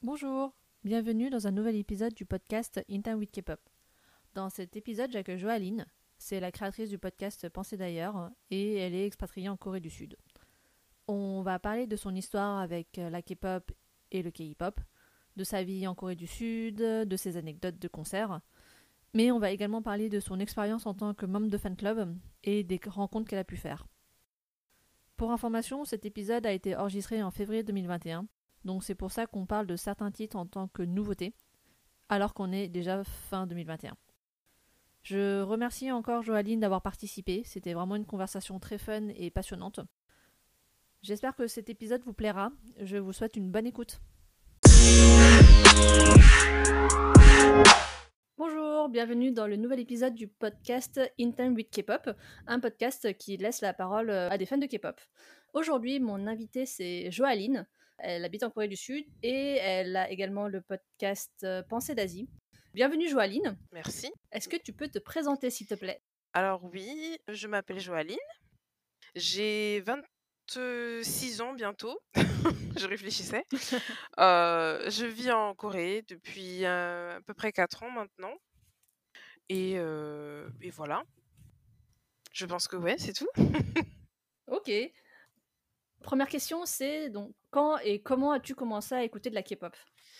Bonjour, bienvenue dans un nouvel épisode du podcast In Time with K-pop. Dans cet épisode, j'accueille Joaline. C'est la créatrice du podcast Pensée d'ailleurs et elle est expatriée en Corée du Sud. On va parler de son histoire avec la K-pop et le K-pop, de sa vie en Corée du Sud, de ses anecdotes de concerts. Mais on va également parler de son expérience en tant que membre de fan club et des rencontres qu'elle a pu faire. Pour information, cet épisode a été enregistré en février 2021, donc c'est pour ça qu'on parle de certains titres en tant que nouveautés, alors qu'on est déjà fin 2021. Je remercie encore Joaline d'avoir participé, c'était vraiment une conversation très fun et passionnante. J'espère que cet épisode vous plaira, je vous souhaite une bonne écoute. Bonjour, bienvenue dans le nouvel épisode du podcast In Time with K-pop, un podcast qui laisse la parole à des fans de K-pop. Aujourd'hui, mon invité c'est Joaline. Elle habite en Corée du Sud et elle a également le podcast Pensée d'Asie. Bienvenue Joaline. Merci. Est-ce que tu peux te présenter s'il te plaît? Alors oui, je m'appelle Joaline. J'ai 26 ans bientôt. je réfléchissais. Euh, je vis en Corée depuis euh, à peu près 4 ans maintenant. Et, euh, et voilà. Je pense que ouais, c'est tout. ok. Première question, c'est donc quand et comment as-tu commencé à écouter de la K-pop?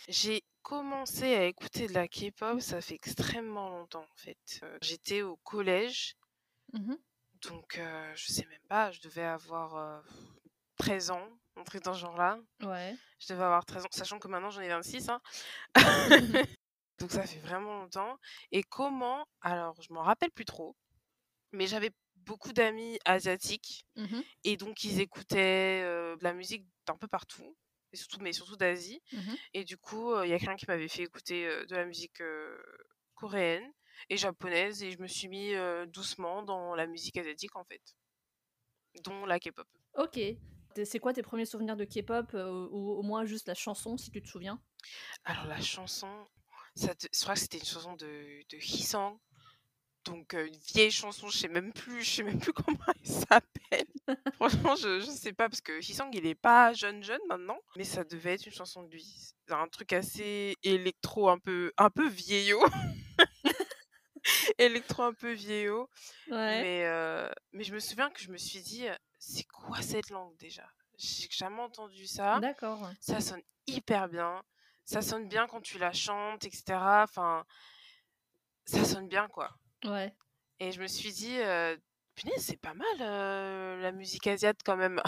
J'ai commencé à écouter de la K-pop, ça fait extrêmement longtemps en fait. J'étais au collège, Mmh donc euh, je sais même pas, je devais avoir euh, 13 ans, un truc dans ce genre-là. Ouais. Je devais avoir 13 ans, sachant que maintenant j'en ai 26. Hein. donc ça fait vraiment longtemps. Et comment Alors, je m'en rappelle plus trop, mais j'avais beaucoup d'amis asiatiques Mmh et donc ils écoutaient euh, de la musique d'un peu partout, et surtout, mais surtout d'Asie. Mmh Et du coup, il y a quelqu'un qui m'avait fait écouter euh, de la musique coréenne et japonaise et je me suis mis doucement dans la musique asiatique en fait, dont la K-pop. Ok. C'est quoi tes premiers souvenirs de K-pop ou au moins juste la chanson si tu te souviens? Alors la chanson, ça te- je crois que c'était une chanson de, de Hisang. Donc euh, une vieille chanson, je sais même plus, je sais même plus comment elle s'appelle. Franchement, je, je sais pas parce que Hisang il est pas jeune jeune maintenant, mais ça devait être une chanson de lui. Un truc assez électro, un peu un peu vieillot. électro un peu vieillot. Ouais. Mais, euh, mais je me souviens que je me suis dit, c'est quoi cette langue déjà? J'ai jamais entendu ça. D'accord. Ça sonne hyper bien. Ça sonne bien quand tu la chantes, etc. Enfin, ça sonne bien, quoi. Ouais. Et je me suis dit, euh, punaise, c'est pas mal euh, la musique asiate quand même.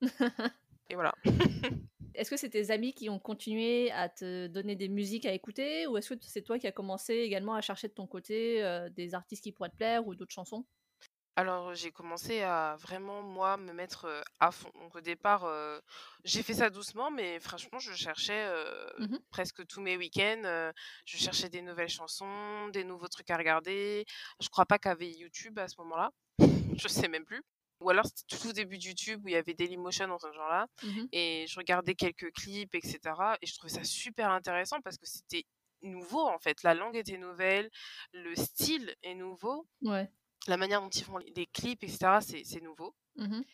Et voilà. Est-ce que c'est tes amis qui ont continué à te donner des musiques à écouter ou est-ce que c'est toi qui as commencé également à chercher de ton côté euh, des artistes qui pourraient te plaire ou d'autres chansons? Alors, j'ai commencé à vraiment, moi, me mettre euh, à fond. Donc, au départ, euh, j'ai fait ça doucement, mais franchement, je cherchais euh, Mhm. presque tous mes week-ends. euh, je cherchais des nouvelles chansons, des nouveaux trucs à regarder. Je crois pas qu'il y avait YouTube à ce moment-là. je sais même plus. Ou alors, c'était tout au début de YouTube où il y avait Dailymotion dans ce genre-là. Mhm. Et je regardais quelques clips, etc. Et je trouvais ça super intéressant parce que c'était nouveau, en fait. La langue était nouvelle, le style est nouveau Ouais. La manière dont ils font les clips, etc., c'est nouveau. Mhm.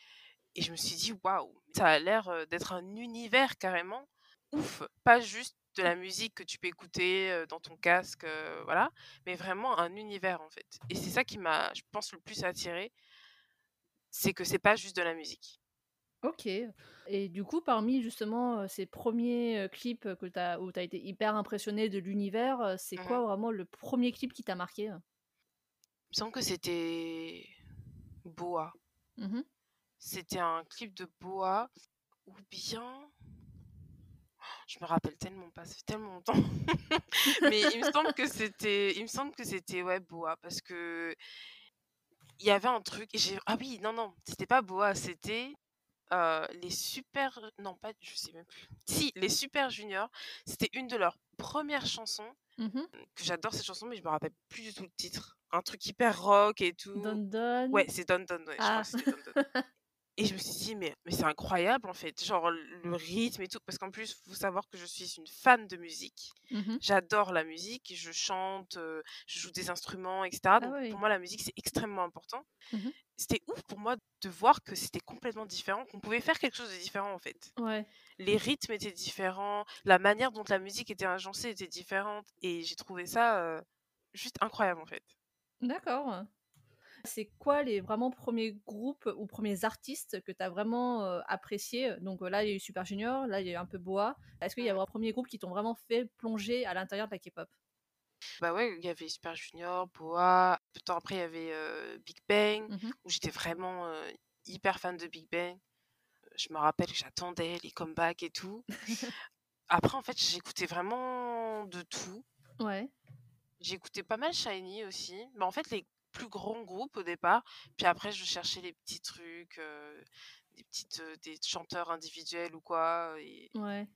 Et je me suis dit, waouh, ça a l'air d'être un univers carrément ouf. Pas juste de la musique que tu peux écouter dans ton casque, euh, voilà, mais vraiment un univers en fait. Et c'est ça qui m'a, je pense, le plus attiré, c'est que c'est pas juste de la musique. Ok. Et du coup, parmi justement ces premiers clips que t'as, où tu as été hyper impressionné de l'univers, c'est Mhm. quoi vraiment le premier clip qui t'a marqué Il me semble que c'était Boa. Mhm. C'était un clip de Boa ou bien. Je me rappelle tellement pas, ça fait tellement longtemps. Mais il me semble que c'était, il me semble que c'était ouais Boa parce que il y avait un truc. et j'ai- Ah oui, non non, c'était pas Boa, c'était euh, les super, non pas, je sais même plus. Si, les super juniors, c'était une de leurs premières chansons Mhm. que j'adore cette chanson, mais je me rappelle plus du tout le titre. Un truc hyper rock et tout. Don Don. Ouais, c'est Don Don, ouais, je crois Ah. que Don Don. Et je me suis dit, mais, mais c'est incroyable en fait, genre le rythme et tout, parce qu'en plus, il faut savoir que je suis une fan de musique. Mhm. J'adore la musique, je chante, euh, je joue des instruments, etc. Donc Ah oui. pour moi, la musique, c'est extrêmement important. Mhm. c'était ouf pour moi de voir que c'était complètement différent, qu'on pouvait faire quelque chose de différent en fait. Ouais. Les rythmes étaient différents, la manière dont la musique était agencée était différente et j'ai trouvé ça euh, juste incroyable en fait. D'accord. C'est quoi les vraiment premiers groupes ou premiers artistes que tu as vraiment euh, appréciés? Donc là, il y a eu Super Junior, là, il y a eu un peu Boa. Est-ce qu'il y a un premier groupe qui t'ont vraiment fait plonger à l'intérieur de la K-pop? Bah ouais, il y avait Super Junior, Boa, peu de temps après il y avait euh, Big Bang, Mhm. où j'étais vraiment euh, hyper fan de Big Bang. Je me rappelle que j'attendais les comebacks et tout. Après, en fait, j'écoutais vraiment de tout. Ouais. J'écoutais pas mal Shiny aussi. Mais en fait, les plus grands groupes au départ. Puis après, je cherchais les petits trucs, euh, des petites, euh, des chanteurs individuels ou quoi. Et Ouais.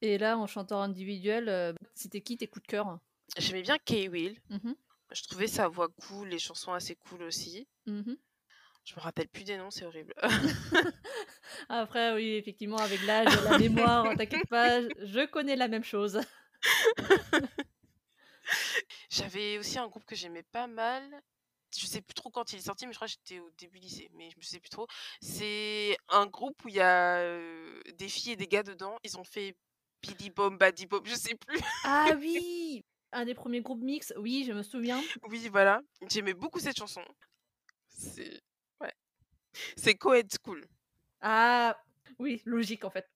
Et là, en chanteur individuel, euh, c'était qui tes coups de cœur? J'aimais bien K-Will. Mhm. Je trouvais sa voix cool, les chansons assez cool aussi. Mhm. Je me rappelle plus des noms, c'est horrible. Après, oui, effectivement, avec l'âge, la mémoire, t'inquiète pas, je connais la même chose. J'avais aussi un groupe que j'aimais pas mal. Je sais plus trop quand il est sorti, mais je crois que j'étais au début lycée, mais je me sais plus trop. C'est un groupe où il y a euh, des filles et des gars dedans. Ils ont fait Billy Bomb, Baddy Bomb, je sais plus. Ah oui Un des premiers groupes mix, oui, je me souviens. Oui, voilà. J'aimais beaucoup cette chanson. C'est ouais. C'est co-ed school. Ah oui, logique en fait.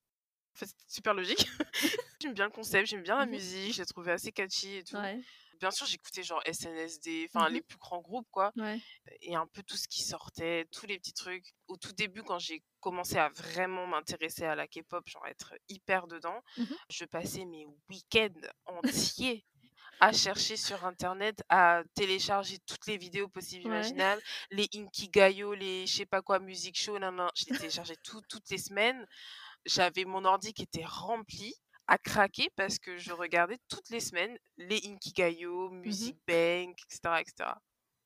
En fait, super logique. j'aime bien le concept, j'aime bien la Mhm. musique, je l'ai trouvé assez catchy et tout. Ouais, Bien sûr, j'écoutais genre SNSD, enfin Mhm. les plus grands groupes quoi. ouais. et un peu tout ce qui sortait, tous les petits trucs. Au tout début, quand j'ai commencé à vraiment m'intéresser à la K-pop, genre être hyper dedans, Mhm. je passais mes week-ends entiers à chercher sur internet, à télécharger toutes les vidéos possibles Ouais. imaginables, les Inkigayo, les je sais pas quoi, music show, nan, nan. je les téléchargeais tout- toutes les semaines. J'avais mon ordi qui était rempli à craquer parce que je regardais toutes les semaines les Inkigayo, Music Bank, etc., etc.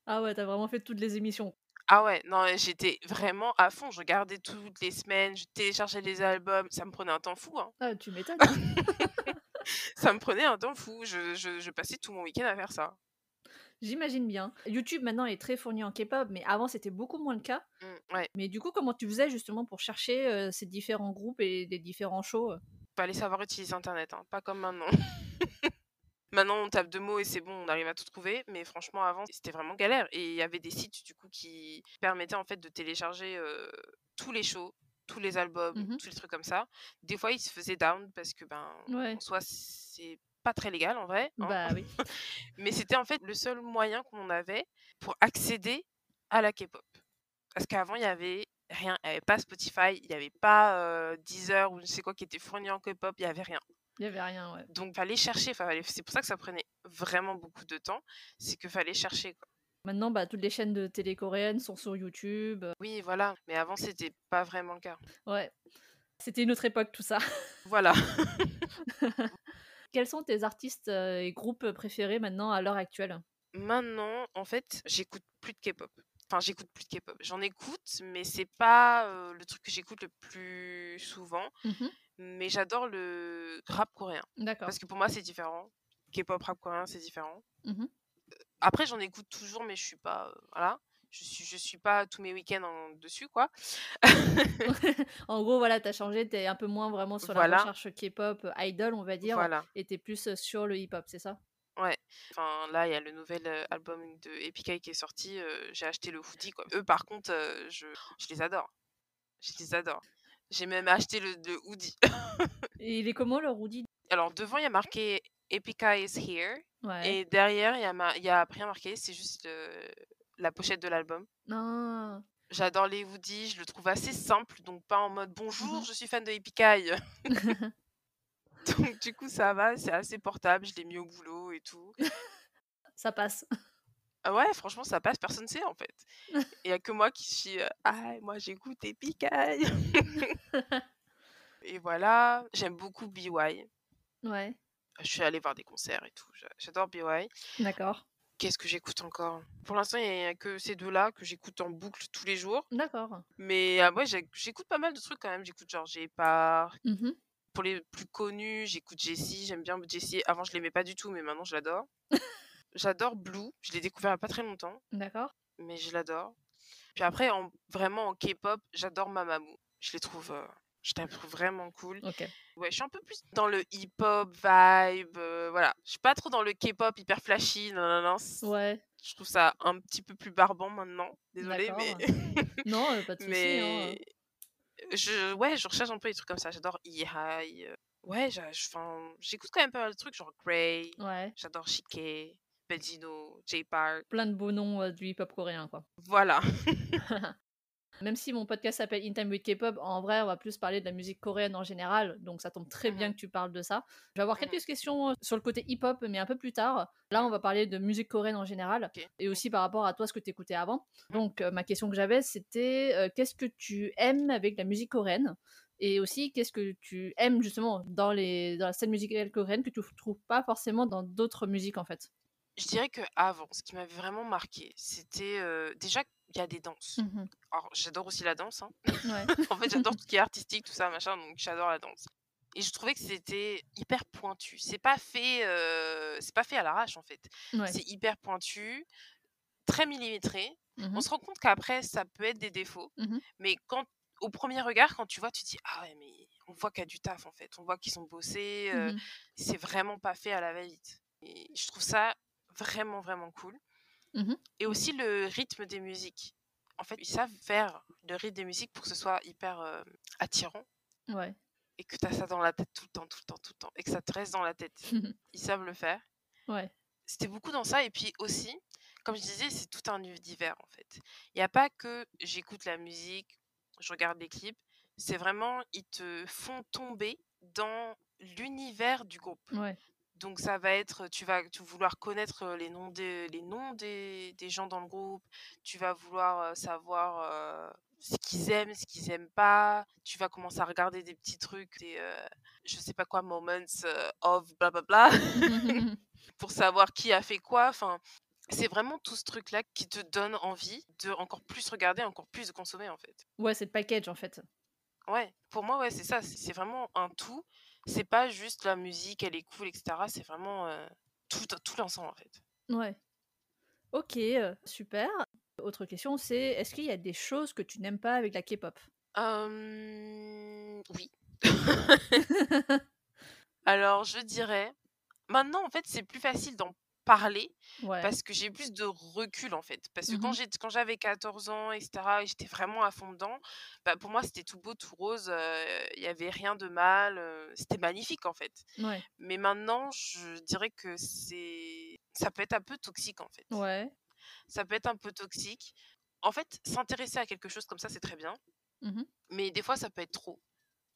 Ah ouais, t'as vraiment fait toutes les émissions. Ah ouais, non, j'étais vraiment à fond. Je regardais toutes les semaines, je téléchargeais les albums. Ça me prenait un temps fou. Hein. Ah, tu m'étonnes. Ça me prenait un temps fou. Je, je- je passais tout mon week-end à faire ça. J'imagine bien. YouTube maintenant est très fourni en K-pop, mais avant c'était beaucoup moins le cas. Mm, ouais, Mais du coup, comment tu faisais justement pour chercher euh, ces différents groupes et les différents shows euh? Fallait savoir utiliser Internet, hein, pas comme maintenant. Maintenant, on tape deux mots et c'est bon, on arrive à tout trouver. Mais franchement, avant, c'était vraiment galère. Et il y avait des sites, du coup, qui permettaient en fait de télécharger euh, tous les shows, tous les albums, Mhm. tous les trucs comme ça. Des fois, ils se faisaient down parce que, ben, Ouais. en soi, c'est pas très légal en vrai. hein. Bah oui. Mais c'était en fait le seul moyen qu'on avait pour accéder à la K-pop. Parce qu'avant, il y avait rien. Il n'y avait pas Spotify, il n'y avait pas euh, Deezer ou je sais quoi qui était fourni en K-pop, il n'y avait rien. Il y avait rien, ouais. Donc, fallait chercher. Fallait... C'est pour ça que ça prenait vraiment beaucoup de temps. C'est qu'il fallait chercher. Quoi. Maintenant, bah, toutes les chaînes de télé coréennes sont sur YouTube. Oui, voilà. Mais avant, c'était pas vraiment le cas. Ouais. C'était une autre époque, tout ça. Voilà. Quels sont tes artistes euh, et groupes préférés maintenant à l'heure actuelle? Maintenant, en fait, j'écoute plus de K-pop. Enfin, j'écoute plus de K-pop. J'en écoute, mais c'est pas euh, le truc que j'écoute le plus souvent. Mhm. Mais j'adore le rap coréen. D'accord. Parce que pour moi, c'est différent. K-pop, rap coréen, c'est différent. Mhm. Après, j'en écoute toujours, mais je suis pas. euh, voilà. Je suis, je suis pas tous mes week-ends en dessus, quoi. en gros, voilà, t'as changé, t'es un peu moins vraiment sur Voilà. la recherche K-pop, idol, on va dire, Voilà. et t'es plus sur le hip-hop, c'est ça? Ouais. Enfin, là, il y a le nouvel euh, album de Epic Eye qui est sorti. euh, j'ai acheté le hoodie, quoi. Eux, par contre, euh, je, je les adore. Je les adore. J'ai même acheté le, le hoodie. Et il est comment le Rudy Alors, devant, il y a marqué Epic Eye is here. Ouais. Et derrière, il y a, ma- il y a rien marqué. C'est juste la pochette de l'album. Non. J'adore les hoodies, je le trouve assez simple, donc pas en mode bonjour, Mhm. je suis fan de Epic Eye. donc du coup ça va, c'est assez portable, je l'ai mis au boulot et tout. ça passe. Ah ouais, franchement ça passe, personne sait en fait. Il y a que moi qui suis euh, ah moi j'écoute Epic Eye. et voilà, j'aime beaucoup BY. Ouais. Je suis allée voir des concerts et tout, j'a- j'adore BY. D'accord. Qu'est-ce que j'écoute encore? Pour l'instant, il n'y a que ces deux-là que j'écoute en boucle tous les jours. D'accord. Mais ah ouais, j'ai- j'écoute pas mal de trucs quand même. J'écoute genre J'ai pas Mhm. Pour les plus connus, j'écoute Jessie, j'aime bien Jessie. Avant, je l'aimais pas du tout, mais maintenant, je l'adore. J'adore Blue, je l'ai découvert il y a pas très longtemps, D'accord. mais je l'adore. Puis après, en, vraiment en K-pop, j'adore Mamamoo. Je les trouve, euh, je les trouve vraiment cool. Ok. Ouais, je suis un peu plus dans le hip-hop vibe, euh, voilà. Je suis pas trop dans le K-pop hyper flashy, non, non, non. Ouais, Je trouve ça un petit peu plus barbant maintenant. Désolée, mais Non, euh, pas de souci. hein. Je, ouais, je recherche un peu des trucs comme ça. J'adore E-High. euh, Ouais, j'écoute quand même pas mal de trucs, genre Grey. Ouais. J'adore Shike, Benzino, J-Park. Plein de beaux noms euh, du hip-hop coréen, quoi. Voilà. Même si mon podcast s'appelle In Time with K-pop, en vrai, on va plus parler de la musique coréenne en général, donc ça tombe très bien Mhm. que tu parles de ça. Je vais avoir Mhm. quelques questions euh, sur le côté hip-hop, mais un peu plus tard. Là, on va parler de musique coréenne en général, et aussi par rapport à toi, ce que tu écoutais avant. Mhm. Donc, euh, ma question que j'avais, c'était euh, qu'est-ce que tu aimes avec la musique coréenne? Et aussi, qu'est-ce que tu aimes justement dans, les, dans la scène musicale coréenne que tu ne trouves pas forcément dans d'autres musiques, en fait? Je dirais que avant, ce qui m'avait vraiment marqué, c'était euh, déjà qu'il y a des danses. Mhm. Alors, j'adore aussi la danse. hein. Ouais. en fait, j'adore tout ce qui est artistique, tout ça, machin, donc j'adore la danse. Et je trouvais que c'était hyper pointu. C'est pas fait, euh, c'est pas fait à l'arrache en fait. Ouais. C'est hyper pointu, très millimétré. Mhm. On se rend compte qu'après, ça peut être des défauts, Mhm. mais quand, au premier regard, quand tu vois, tu te dis ah ouais, mais on voit qu'il y a du taf en fait. On voit qu'ils sont bossés. euh, c'est vraiment pas fait à la va-vite. Et je trouve ça vraiment, vraiment cool. Mhm. Et aussi le rythme des musiques. En fait, ils savent faire le rythme des musiques pour que ce soit hyper euh, attirant Ouais. et que tu as ça dans la tête tout le temps, tout le temps, tout le temps, et que ça te reste dans la tête. Ils savent le faire. ouais. C'était beaucoup dans ça. Et puis aussi, comme je disais, c'est tout un univers en fait. Il n'y a pas que j'écoute la musique, je regarde les clips. C'est vraiment, ils te font tomber dans l'univers du groupe. Ouais. Donc ça va être, tu vas, tu vas vouloir connaître les noms des, les noms des, des gens dans le groupe. Tu vas vouloir savoir euh, ce qu'ils aiment, ce qu'ils aiment pas. Tu vas commencer à regarder des petits trucs, des, euh, je sais pas quoi, moments of blablabla, pour savoir qui a fait quoi. Enfin, c'est vraiment tout ce truc-là qui te donne envie de encore plus regarder, encore plus de consommer en fait. ouais, c'est le package, en fait. Ouais, pour moi, ouais, c'est ça. C'est vraiment un tout. C'est pas juste la musique, elle est cool, etc. C'est vraiment euh, tout, tout l'ensemble en fait. Ouais. Ok, euh, super. Autre question, c'est est-ce qu'il y a des choses que tu n'aimes pas avec la K-pop? Hum, oui. Alors, je dirais, maintenant, en fait, c'est plus facile d'en parler Ouais. parce que j'ai plus de recul, en fait. Parce que quand j'ai, quand j'avais 14 ans, etc., et j'étais vraiment à fond dedans, bah, pour moi, c'était tout beau, tout rose, euh, il y avait rien de mal, euh, c'était magnifique, en fait. Ouais. Mais maintenant, je dirais que c'est, ça peut être un peu toxique, en fait. Ouais. Ça peut être un peu toxique. En fait, s'intéresser à quelque chose comme ça, c'est très bien. Mhm. Mais des fois, ça peut être trop.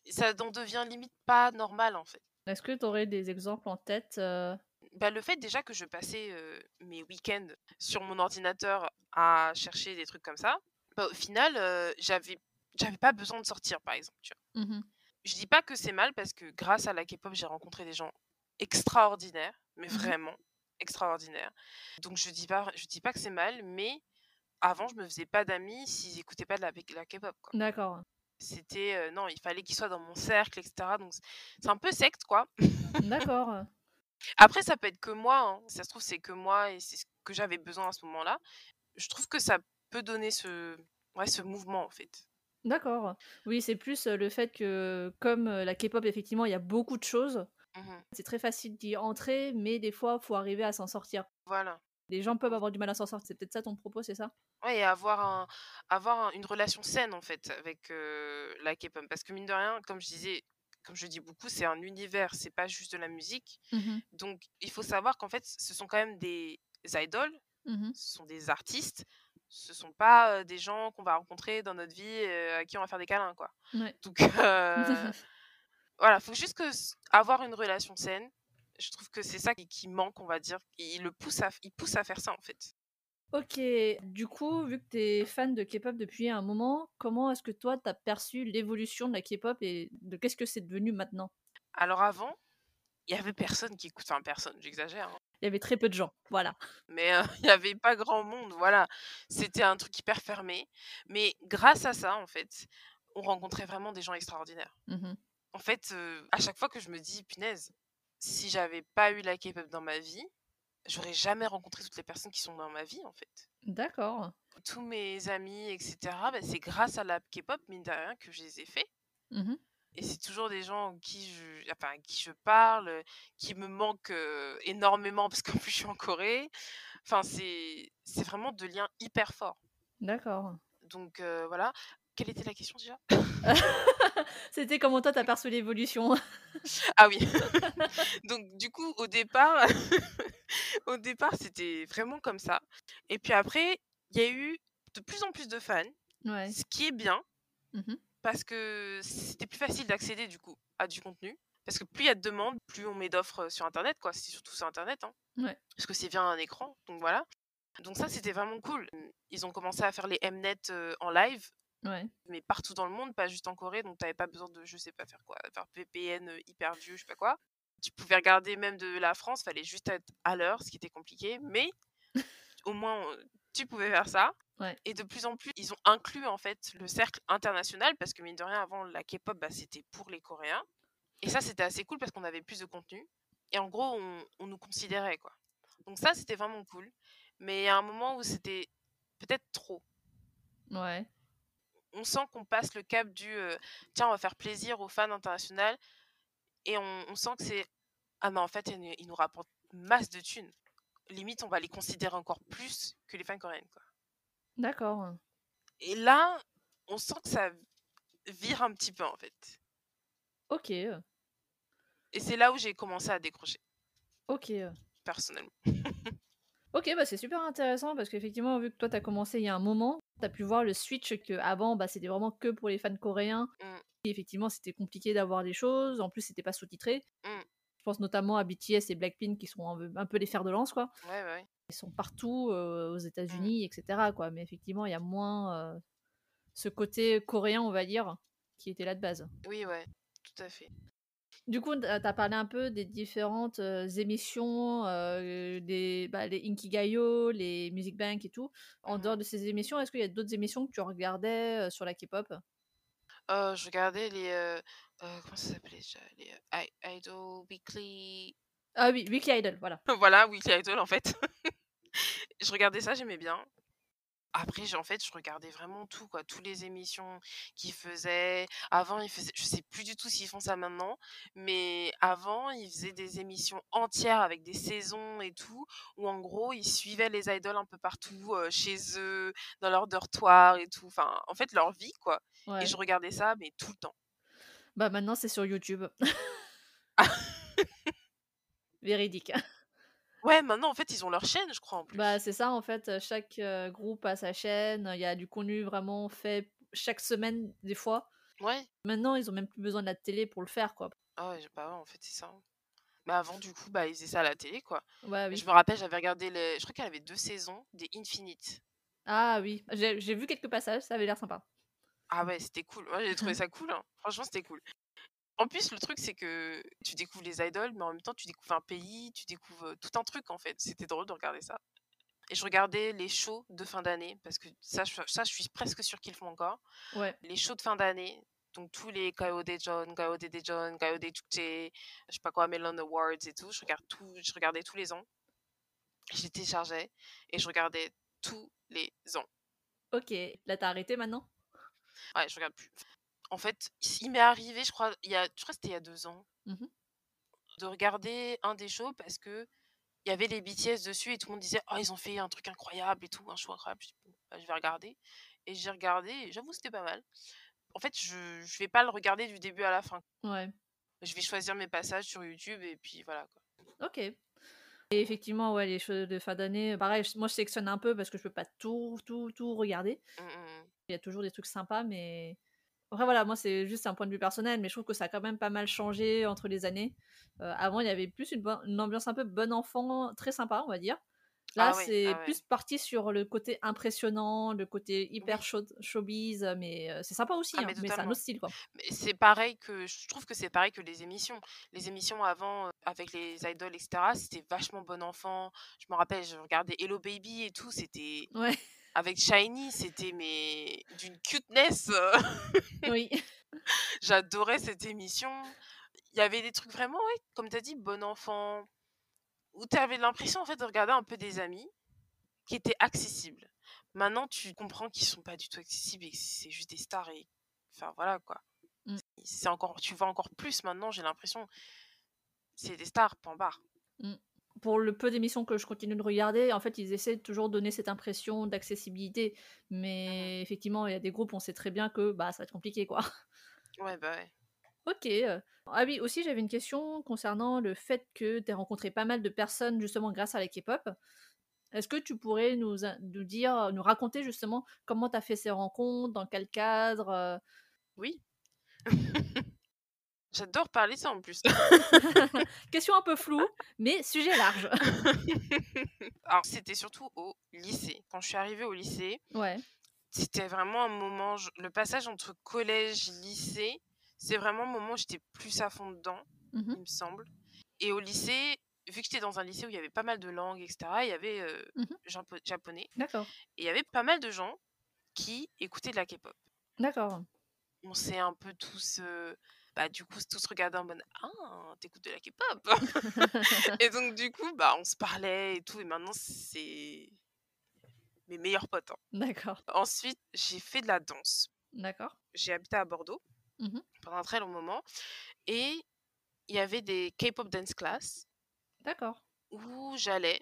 Ça en devient limite pas normal, en fait. Est-ce que tu aurais des exemples en tête euh, Bah, le fait déjà que je passais euh, mes week-ends sur mon ordinateur à chercher des trucs comme ça, bah, au final, euh, j'avais j'avais pas besoin de sortir, par exemple. Tu vois. mhm. Je dis pas que c'est mal parce que grâce à la K-pop, j'ai rencontré des gens extraordinaires, mais Mhm. vraiment extraordinaires. Donc je dis pas, je dis pas que c'est mal, mais avant, je me faisais pas d'amis s'ils écoutaient pas de la, la K-pop. D'accord. C'était euh, non, il fallait qu'ils soient dans mon cercle, etc. Donc c'est un peu secte, quoi. D'accord. Après, ça peut être que moi. hein. Ça se trouve, c'est que moi et c'est ce que j'avais besoin à ce moment-là. Je trouve que ça peut donner ce, ouais, ce mouvement, en fait. D'accord. Oui, c'est plus euh, le fait que, comme euh, la K-pop, effectivement, il y a beaucoup de choses, Mhm. c'est très facile d'y entrer, mais des fois, il faut arriver à s'en sortir. Voilà. Les gens peuvent avoir du mal à s'en sortir. C'est peut-être ça ton propos, c'est ça? Ouais, et avoir, un, avoir un- une relation saine, en fait, avec euh, la K-pop. Parce que, mine de rien, comme je disais, comme je dis beaucoup, c'est un univers, c'est pas juste de la musique. Mhm. Donc, il faut savoir qu'en fait, ce sont quand même des idoles, Mhm. ce sont des artistes, ce sont pas euh, des gens qu'on va rencontrer dans notre vie, euh, à qui on va faire des câlins, quoi. Ouais. Donc, euh, voilà, faut juste que avoir une relation saine. Je trouve que c'est ça qui, qui manque, on va dire. Il le pousse à, il pousse à faire ça, en fait. Ok, du coup, vu que tu es fan de K-pop depuis un moment, comment est-ce que toi, tu as perçu l'évolution de la K-pop et de qu'est-ce que c'est devenu maintenant? Alors avant, il y avait personne qui écoute, enfin personne, j'exagère, hein. Il y avait très peu de gens, voilà. mais euh, il y avait pas grand monde, voilà. C'était un truc hyper fermé. Mais grâce à ça, en fait, on rencontrait vraiment des gens extraordinaires. Mhm. En fait, euh, à chaque fois que je me dis, punaise, si j'avais pas eu la K-pop dans ma vie, j'aurais jamais rencontré toutes les personnes qui sont dans ma vie, en fait. D'accord. Tous mes amis, etc., bah, c'est grâce à la K-pop, mine de rien, que je les ai faits. Mmh Et c'est toujours des gens en qui je, enfin, à qui je parle, qui me manquent euh, énormément parce qu'en plus je suis en Corée. Enfin, c'est c'est vraiment de liens hyper forts. D'accord. Donc euh, voilà. Quelle était la question déjà? C'était comment toi t'as perçu l'évolution? Ah oui. Donc du coup, au départ, au départ, c'était vraiment comme ça. Et puis après, il y a eu de plus en plus de fans, Ouais. ce qui est bien Mmh parce que c'était plus facile d'accéder du coup à du contenu. Parce que plus il y a de demandes, plus on met d'offres sur Internet, quoi. C'est surtout sur Internet, hein. Ouais. Parce que c'est via un écran, donc voilà. Donc ça, c'était vraiment cool. Ils ont commencé à faire les Mnet euh, en live, Ouais. mais partout dans le monde, pas juste en Corée, donc t'avais pas besoin de, je sais pas faire quoi, faire VPN euh, hyper vieux, je sais pas quoi. Tu pouvais regarder même de la France, fallait juste être à l'heure, ce qui était compliqué, mais au moins euh, tu pouvais faire ça. Ouais. Et de plus en plus, ils ont inclus en fait le cercle international, parce que mine de rien, avant la K-pop, bah, c'était pour les Coréens. Et ça, c'était assez cool parce qu'on avait plus de contenu. Et en gros, on, on nous considérait, quoi. Donc ça, c'était vraiment cool. Mais il y a un moment où c'était peut-être trop. Ouais. On sent qu'on passe le cap du euh, tiens, on va faire plaisir aux fans internationaux. Et on, on sent que c'est ah mais en fait, ils, nous- ils nous rapportent masse de thunes. Limite, on va les considérer encore plus que les fans coréennes, quoi. D'accord. Et là, on sent que ça vire un petit peu, en fait. Ok. Et c'est là où j'ai commencé à décrocher, Ok. personnellement. Ok, bah c'est super intéressant parce qu'effectivement, vu que toi t'as commencé il y a un moment, t'as pu voir le switch que avant bah, c'était vraiment que pour les fans coréens. Mm. Et effectivement, c'était compliqué d'avoir des choses. En plus, c'était pas sous-titré. Mm. Je pense notamment à BTS et Blackpink qui sont un peu, les fers de lance, quoi. Ouais, ouais, ouais. Ils sont partout euh, aux États-Unis, etc. Quoi. Mais effectivement, il y a moins euh, ce côté coréen, on va dire, qui était là de base. Oui, ouais, tout à fait. Du coup, tu as parlé un peu des différentes euh, émissions, euh, des, bah, les Inkigayo, les Music Bank et tout. En Mhm. dehors de ces émissions, est-ce qu'il y a d'autres émissions que tu regardais euh, sur la K-pop? Je regardais les. comment ça s'appelait déjà? Les Idol Weekly. Ah oui, Weekly Idol, voilà. voilà, Weekly Idol en fait. je regardais ça, j'aimais bien. Après, en fait, je regardais vraiment tout, quoi. Toutes les émissions qu'ils faisaient. Avant, ils faisaient. Je sais plus du tout s'ils font ça maintenant. Mais avant, ils faisaient des émissions entières avec des saisons et tout. Où en gros, ils suivaient les idoles un peu partout, euh, chez eux, dans leur dortoir et tout. Enfin, en fait, leur vie, quoi. Ouais. Et je regardais ça, mais tout le temps. Bah maintenant, c'est sur YouTube. Véridique. Ouais, maintenant, en fait, ils ont leur chaîne, je crois, en plus. Bah c'est ça, en fait. Chaque euh, groupe a sa chaîne. Il y a du contenu vraiment fait chaque semaine, des fois. Ouais. Maintenant, ils ont même plus besoin de la télé pour le faire, quoi. Ah ouais, bah ouais, en fait, c'est ça. Mais avant, du coup, bah, ils faisaient ça à la télé, quoi. Ouais, oui. Je me rappelle, j'avais regardé les... Je crois qu'elle avait deux saisons des Infinite. Ah oui, j'ai j'ai vu quelques passages, ça avait l'air sympa. Ah ouais, c'était cool. Moi, j'ai trouvé ça cool. hein. Franchement, c'était cool. En plus, le truc, c'est que tu découvres les idoles, mais en même temps, tu découvres un pays, tu découvres tout un truc, en fait. C'était drôle de regarder ça. Et je regardais les shows de fin d'année, parce que ça, je, ça, je suis presque sûre qu'ils le font encore. Ouais. Les shows de fin d'année, donc tous les Kao John, Kao John, Kao Chukche, je sais pas quoi, Melon Awards et tout, je, regarde tout, je regardais tous les ans. Je les téléchargeais et je regardais tous les ans. Ok, là t'as arrêté maintenant? Ouais, je regarde plus. En fait, il m'est arrivé, je crois, il y a, je crois que c'était il y a deux ans, Mhm. de regarder un des shows parce que il y avait les BTS dessus et tout le monde disait oh ils ont fait un truc incroyable et tout, un show incroyable. Je, dis, bah, je vais regarder et j'ai regardé et j'avoue c'était pas mal. En fait, je je vais pas le regarder du début à la fin. Ouais, Je vais choisir mes passages sur YouTube et puis voilà quoi. ok. Et effectivement, ouais, les choses de fin d'année, pareil, moi je sélectionne un peu parce que je peux pas tout, tout, tout regarder. Mm, mm, mm. Il y a toujours des trucs sympas, mais. Après, voilà, moi c'est juste un point de vue personnel, mais je trouve que ça a quand même pas mal changé entre les années. Euh, avant, il y avait plus une, bonne- une ambiance un peu bon enfant, très sympa, on va dire. Là, Ah c'est ah ouais. plus parti sur le côté impressionnant, le côté hyper Oui. show- showbiz, mais euh, c'est sympa aussi, Ah, hein, mais c'est un autre style, quoi. Mais c'est pareil que je trouve que c'est pareil que les émissions. Les émissions avant euh, avec les idoles etc. C'était vachement bon enfant. Je me rappelle, je regardais Hello Baby et tout. C'était Ouais, avec Shiny, c'était mais d'une cuteness. euh, oui. J'adorais cette émission. Il y avait des trucs vraiment, ouais, comme tu as dit, bon enfant, où tu avais l'impression en fait de regarder un peu des amis qui étaient accessibles. Maintenant, tu comprends qu'ils sont pas du tout accessibles et que c'est juste des stars et enfin voilà quoi. Mmh. C'est encore tu vois encore plus maintenant, j'ai l'impression c'est des stars point barre. Mmh. Pour le peu d'émissions que je continue de regarder, en fait, ils essaient de toujours donner cette impression d'accessibilité, mais effectivement, il y a des groupes, on sait très bien que bah ça va être compliqué quoi. Ouais, bah ouais. OK, heu, ah oui, aussi j'avais une question concernant le fait que tu aies rencontré pas mal de personnes justement grâce à la K-pop. Est-ce que tu pourrais nous nous dire, nous raconter justement comment tu as fait ces rencontres, dans quel cadre, heu? Oui. J'adore parler ça en plus. Question un peu floue, mais sujet large. Alors c'était surtout au lycée. Quand je suis arrivée au lycée Ouais. c'était vraiment un moment le passage entre collège, lycée, c'est vraiment un moment où j'étais plus à fond dedans, Mmh mh. il me semble et au lycée, vu que j'étais dans un lycée où il y avait pas mal de langues et cetera, il y avait, mh. japo japonais D'accord. et il y avait pas mal de gens qui écoutaient de la K-pop. D'accord. On s'est un peu tous, heu, bah, du coup, tous regardés en mode: «Ah, tu écoutes de la K-pop?» et donc du coup, bah, on se parlait et tout et maintenant c'est mes meilleurs potes, hein. D'accord. Ensuite, j'ai fait de la danse. D'accord. J'ai habité à Bordeaux Mmh mh. pendant un très long moment et il y avait des K-pop dance class D'accord. où j'allais.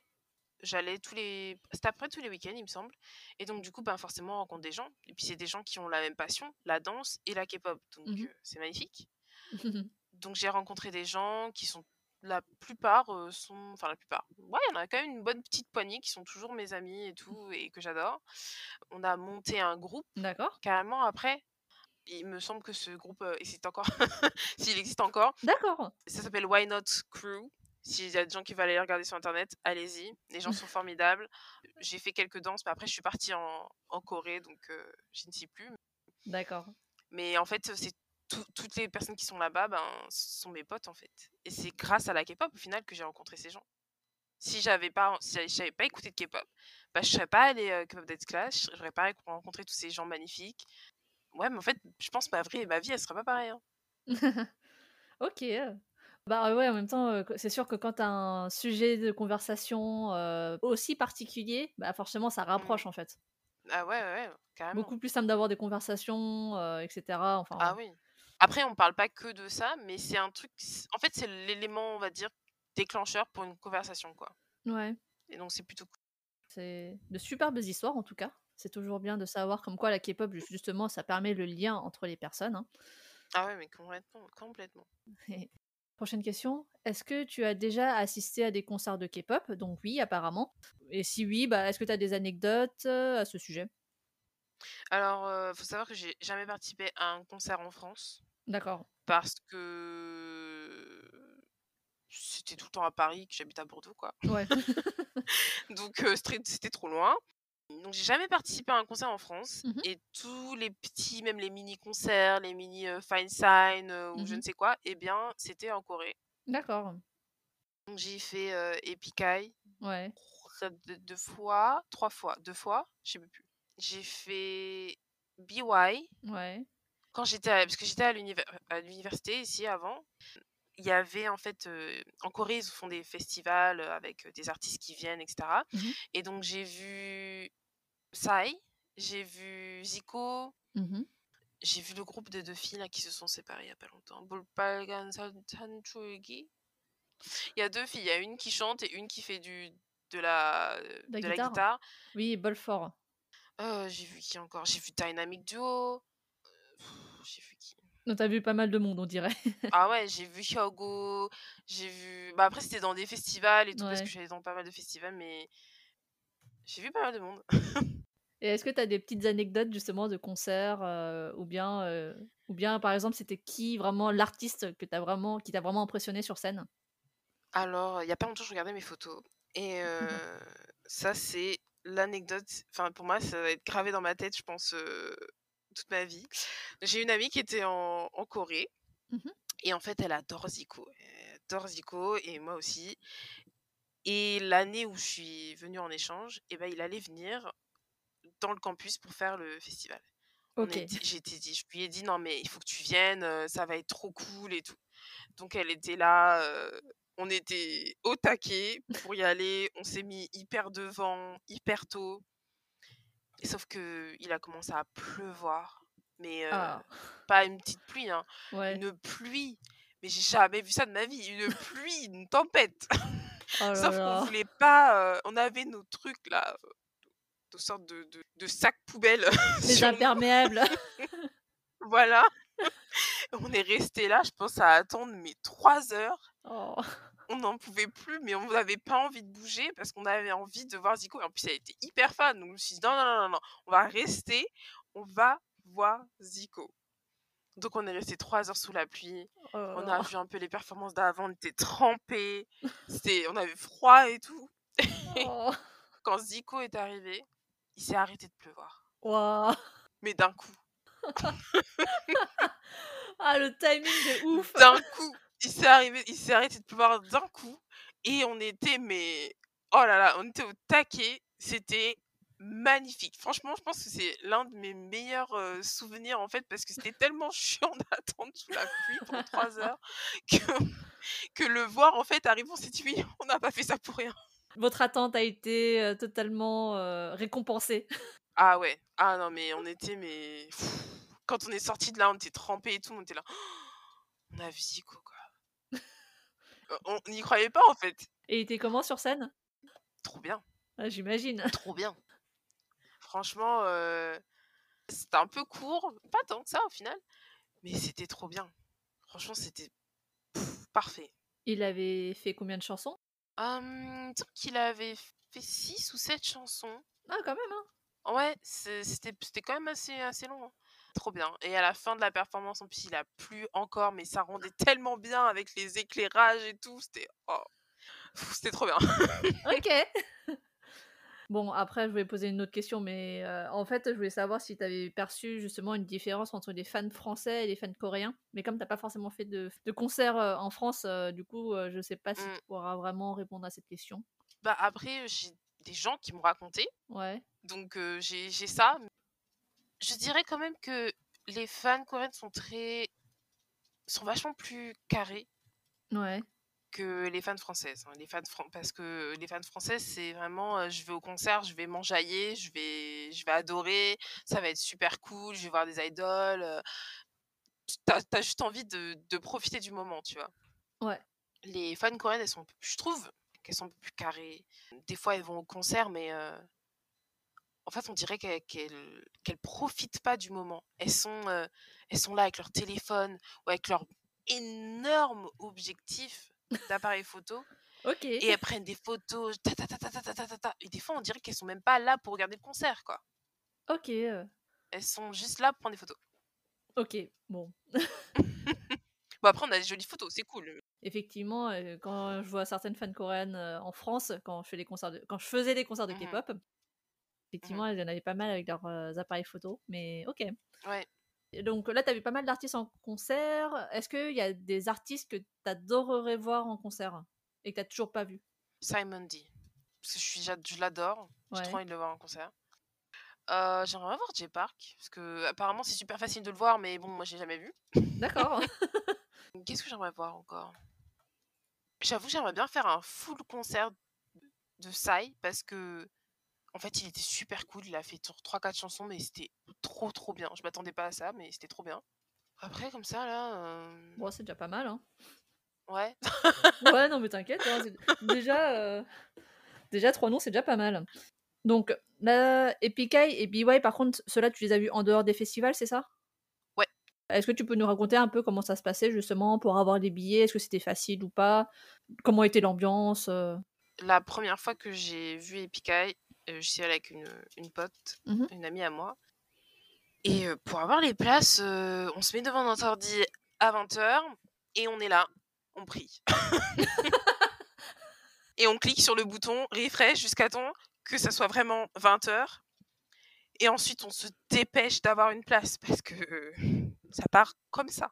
J'allais tous les c'était à peu près tous les week-ends, il me semble et donc du coup, ben, forcément, on rencontre des gens et puis c'est des gens qui ont la même passion, la danse et la K-pop donc Mmh mh. heu, c'est magnifique. Donc j'ai rencontré des gens qui sont la plupart, heu, sont enfin la plupart, ouais, il y en a quand même une bonne petite poignée qui sont toujours mes amis et tout et que j'adore. On a monté un groupe D'accord. carrément après. Il me semble que ce groupe, heu, existe encore, s'il existe encore. D'accord. Ça s'appelle Why Not Crew. S'il y a des gens qui veulent aller regarder sur internet, allez-y. Les gens sont formidables. J'ai fait quelques danses, mais après je suis partie en en Corée donc heu, j'y ne suis plus. D'accord. Mais en fait, c'est tout toutes les personnes qui sont là-bas, ben, sont mes potes, en fait et c'est grâce à la K-pop, au final, que j'ai rencontré ces gens. Si j'avais pas si j'avais pas écouté de K-pop, bah, je serais pas allée, heu, K-pop dance class, j'aurais pas rencontré tous ces gens magnifiques. Ouais, mais en fait, je pense ma vraie ma vie, elle serait pas pareille, hein. OK. Bah, ouais, en même temps, heu, c'est sûr que quand un sujet de conversation, aussi particulier, bah, forcément ça Mmh. rapproche, en fait. Ah ouais, ouais, carrément. Beaucoup plus simple d'avoir des conversations, heu, et cetera, enfin Ah oui. Après, on parle pas que de ça, mais c'est un truc en fait, c'est l'élément, on va dire, déclencheur pour une conversation, quoi Ouais. et donc c'est plutôt cool. C'est de superbes histoires, en tout cas. C'est toujours bien de savoir comme quoi la K-pop, justement, ça permet le lien entre les personnes, hein. Ah ouais, mais complètement, complètement. Prochaine question, est-ce que tu as déjà assisté à des concerts de K-pop? Donc oui, apparemment et si oui, bah, est-ce que tu as des anecdotes, heu, à ce sujet? Alors, heu, faut savoir que j'ai jamais participé à un concert en France D'accord. parce que c'était tout le temps à Paris, que j'habite à Bordeaux, quoi. Ouais. Donc heu, c'était trop loin. Donc j'ai jamais participé à un concert en France Mmh mh. et tous les petits, même les mini concerts, les mini, heu, fansign, heu, ou Mmh je ne sais quoi et bien, c'était en Corée. D'accord. Donc j'ai fait, High Ouais. 2 fois, 3 fois, 2 fois, je sais plus. J'ai fait BY Ouais quand j'étais parce que j'étais à l'université ici avant il y avait en fait euh, en Corée ils font des festivals euh, avec euh, des artistes qui viennent etc et donc j'ai vu Sai j'ai vu Zico. J'ai vu le groupe de deux filles là, qui se sont séparées il y a pas longtemps. Il y a deux filles. Il y a une qui chante et une qui fait du de la guitare. oui Belfort euh, oh, j'ai vu qui encore? J'ai vu Dynamic Duo. Donc tu as vu pas mal de monde, on dirait. Ah ouais, j'ai vu Hyogo, j'ai vu bah, après c'était dans des festivals et tout parce que Ouais. j'allais dans pas mal de festivals mais j'ai vu pas mal de monde. Et est-ce que tu as des petites anecdotes justement de concerts, heu, ou bien, heu, ou bien par exemple, c'était qui vraiment l'artiste que vraiment qui t'a vraiment impressionné sur scène? Alors, il y a pas longtemps, je regardais mes photos et heu, ça c'est l'anecdote enfin pour moi, ça va être gravé dans ma tête, je pense, toute ma vie. J'ai une amie qui était en en Corée Mmh mh. et en fait, elle adore Zico. Elle adore Zico et moi aussi et l'année où je suis venue en échange et bah, il allait venir dans le campus pour faire le festival. On OK. était j'étais dit je lui ai dit: «Non mais il faut que tu viennes, heu, ça va être trop cool et tout». Donc elle était là, heu, on était au taquet pour y aller, on s'est mis hyper devant, hyper tôt Et sauf que il a commencé à pleuvoir. Mais euh, Ah, pas une petite pluie, hein, ouais. une pluie. Mais j'ai jamais vu ça de ma vie. Une pluie, une tempête. Oh Sauf qu'on voulait pas. euh, on avait nos trucs là, euh, de sorte de, de, de sacs poubelles. Les imperméables. Voilà. On est resté là, je pense, à attendre mais trois heures. Oh. On n'en pouvait plus, mais on n'avait pas envie de bouger parce qu'on avait envie de voir Zico. Et en plus, elle était hyper fan. Donc, je me suis dit, non, non, non, non, on va rester, on va voir Zico. Donc, on est resté trois heures sous la pluie. Oh On a vu un peu les performances d'avant, on était trempés. C'était, on avait froid et tout. Oh. Quand Zico est arrivé, il s'est arrêté de pleuvoir. Ouah. Mais d'un coup, Ah, le timing de ouf. d'un coup, il s'est arrivé, il s'est arrêté de pleuvoir d'un coup. Et on était, mais oh là là, on était au taquet. C'était magnifique. Franchement, je pense que c'est l'un de mes meilleurs euh, souvenirs en fait, parce que c'était tellement chiant d'attendre sous la pluie pendant trois heures que, que le voir en fait arriver, on s'est dit oui, on n'a pas fait ça pour rien. Votre attente a été euh, totalement euh, récompensée. Ah ouais, ah non, mais on était, mais quand on est sorti de là, on était trempés et tout, on était là. On a vu quoi. Euh, on n'y croyait pas en fait. Et il était comment sur scène? Trop bien. Ah, J'imagine. Trop bien. Franchement, euh, c'était un peu court, pas tant que ça au final, mais c'était trop bien. Franchement, c'était parfait. Il avait fait combien de chansons? Semble qu'il avait fait 6 ou 7 chansons. Ah, quand même, hein. Ouais, c'était quand même assez, assez long. hein. Trop bien. Et à la fin de la performance, en plus, il a plu encore, mais ça rendait tellement bien avec les éclairages et tout. C'était oh, c'était trop bien. Ok. Bon, après, je voulais poser une autre question, mais euh, en fait, je voulais savoir si tu avais perçu justement une différence entre les fans français et les fans coréens. Mais comme t'as pas forcément fait de, de concert euh, en France, euh, du coup, euh, je sais pas si Mm. tu pourras vraiment répondre à cette question. Bah après, j'ai des gens qui m'ont raconté Ouais. Donc euh, j'ai j'ai ça. Je dirais quand même que les fans coréennes sont très sont vachement plus carrés Ouais. que les fans françaises. hein. Les fans fran- parce que les fans françaises c'est vraiment euh, je vais au concert, je vais m'enjailler, je vais je vais adorer, ça va être super cool, je vais voir des idoles. euh, T'as as juste envie de, de profiter du moment, tu vois. Ouais. Les fans coréennes, elles sont, je trouve qu'elles sont un peu plus carrées. Des fois, elles vont au concert, mais euh, en fait, on dirait qu'elles profitent pas du moment. Euh, elles sont, là avec leur téléphone ou avec leur énorme objectif d'appareil photo. ok. Et elles prennent des photos, Et des fois, on dirait qu'elles sont même pas là pour regarder le concert, quoi. Ok. Euh. Elles sont juste là pour prendre des photos. Ok, bon. bon, après, on a des jolies photos, c'est cool. Effectivement, euh, quand je vois certaines fans coréennes en France, quand je, fais des concerts quand je faisais des concerts de mmh K-pop effectivement, elles en avaient pas mal avec leurs euh, appareils photo. Mais ok. Ouais. Donc là, tu as vu pas mal d'artistes en concert. Est-ce qu'il y a des artistes que tu adorerais voir en concert et que tu toujours pas vu? Simon D. Parce que je, suis, j'a- je l'adore. J'ai Ouais. trop envie de le voir en concert. Euh, J'aimerais bien voir Jay Park. Parce que apparemment, c'est super facile de le voir, mais bon, moi, j'ai jamais vu. D'accord. Qu'est-ce que j'aimerais voir encore? J'avoue, j'aimerais bien faire un full concert de Psy parce que en fait, il était super cool. Il a fait 3-4 chansons, mais c'était trop trop bien. Je m'attendais pas à ça, mais c'était trop bien. Après, comme ça, là. euh, bon, c'est déjà pas mal. Hein. Ouais. Ouais, non, mais t'inquiète. hein, déjà, euh, déjà, trois noms, c'est déjà pas mal. Donc, là, Epic Eye et BY, par contre, ceux-là, tu les as vus en dehors des festivals, c'est ça? Ouais. Est-ce que tu peux nous raconter un peu comment ça se passait justement pour avoir les billets? Est-ce que c'était facile ou pas? Comment était l'ambiance euh? La première fois que j'ai vu euh, je suis allée avec une, une pote, Mhm. une amie à moi. Et euh, pour avoir les places, euh, on se met devant notre ordi à 20h et on est là, on prie. et on clique sur le bouton refresh jusqu'à temps que ça soit vraiment 20h. Et ensuite, on se dépêche d'avoir une place parce que euh, ça part comme ça.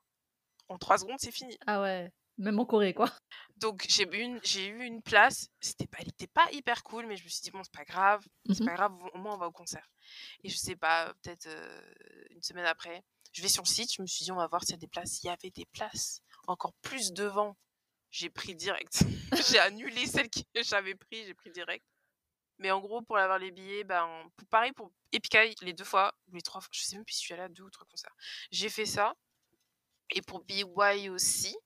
En 3 secondes, c'est fini. Ah ouais, même en Corée, quoi. Donc j'ai eu une, j'ai eu une place. C'était pas, elle était pas hyper cool, mais je me suis dit bon c'est pas grave, c'est Mhm. pas grave, au moins on va au concert. Et je sais pas, peut-être euh, une semaine après, je vais sur le site, je me suis dit on va voir s'il y a des places. Il y avait des places encore plus devant. J'ai pris direct. j'ai annulé celle que j'avais pris, j'ai pris direct. Mais en gros, pour avoir les billets, ben, pareil pour Epic les deux fois, les trois fois, je sais même plus si je suis allée à deux ou trois concerts. J'ai fait ça. Et pour BY aussi.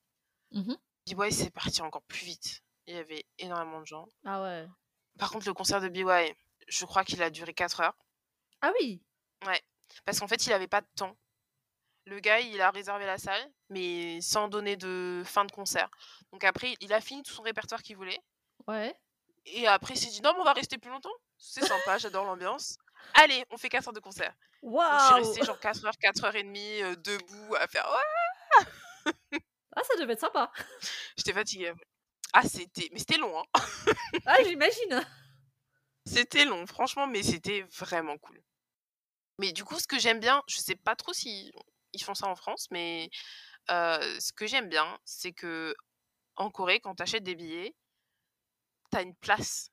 Mmh BY, c'est parti encore plus vite. Il y avait énormément de gens. Ah ouais. Par contre, le concert de BY, je crois qu'il a duré 4 heures. Ah oui Ouais. Parce qu'en fait, il avait pas de temps. Le gars, il a réservé la salle, mais sans donner de fin de concert. Donc après, il a fini tout son répertoire qu'il voulait. Ouais. Et après, il s'est dit non, mais on va rester plus longtemps. C'est sympa, j'adore l'ambiance. Allez, on fait 4 heures de concert. Waouh Je suis restée genre 4 heures, 4 heures et demie, euh, debout, à faire Ah, ça devait être sympa. J'étais fatiguée. Ah, c'était. Mais c'était long, hein. ah, j'imagine. C'était long, franchement, mais c'était vraiment cool. Mais du coup, ce que j'aime bien, je sais pas trop si ils font ça en France, mais ce que j'aime bien, c'est que en Corée, quand tu achètes des billets, tu as une place,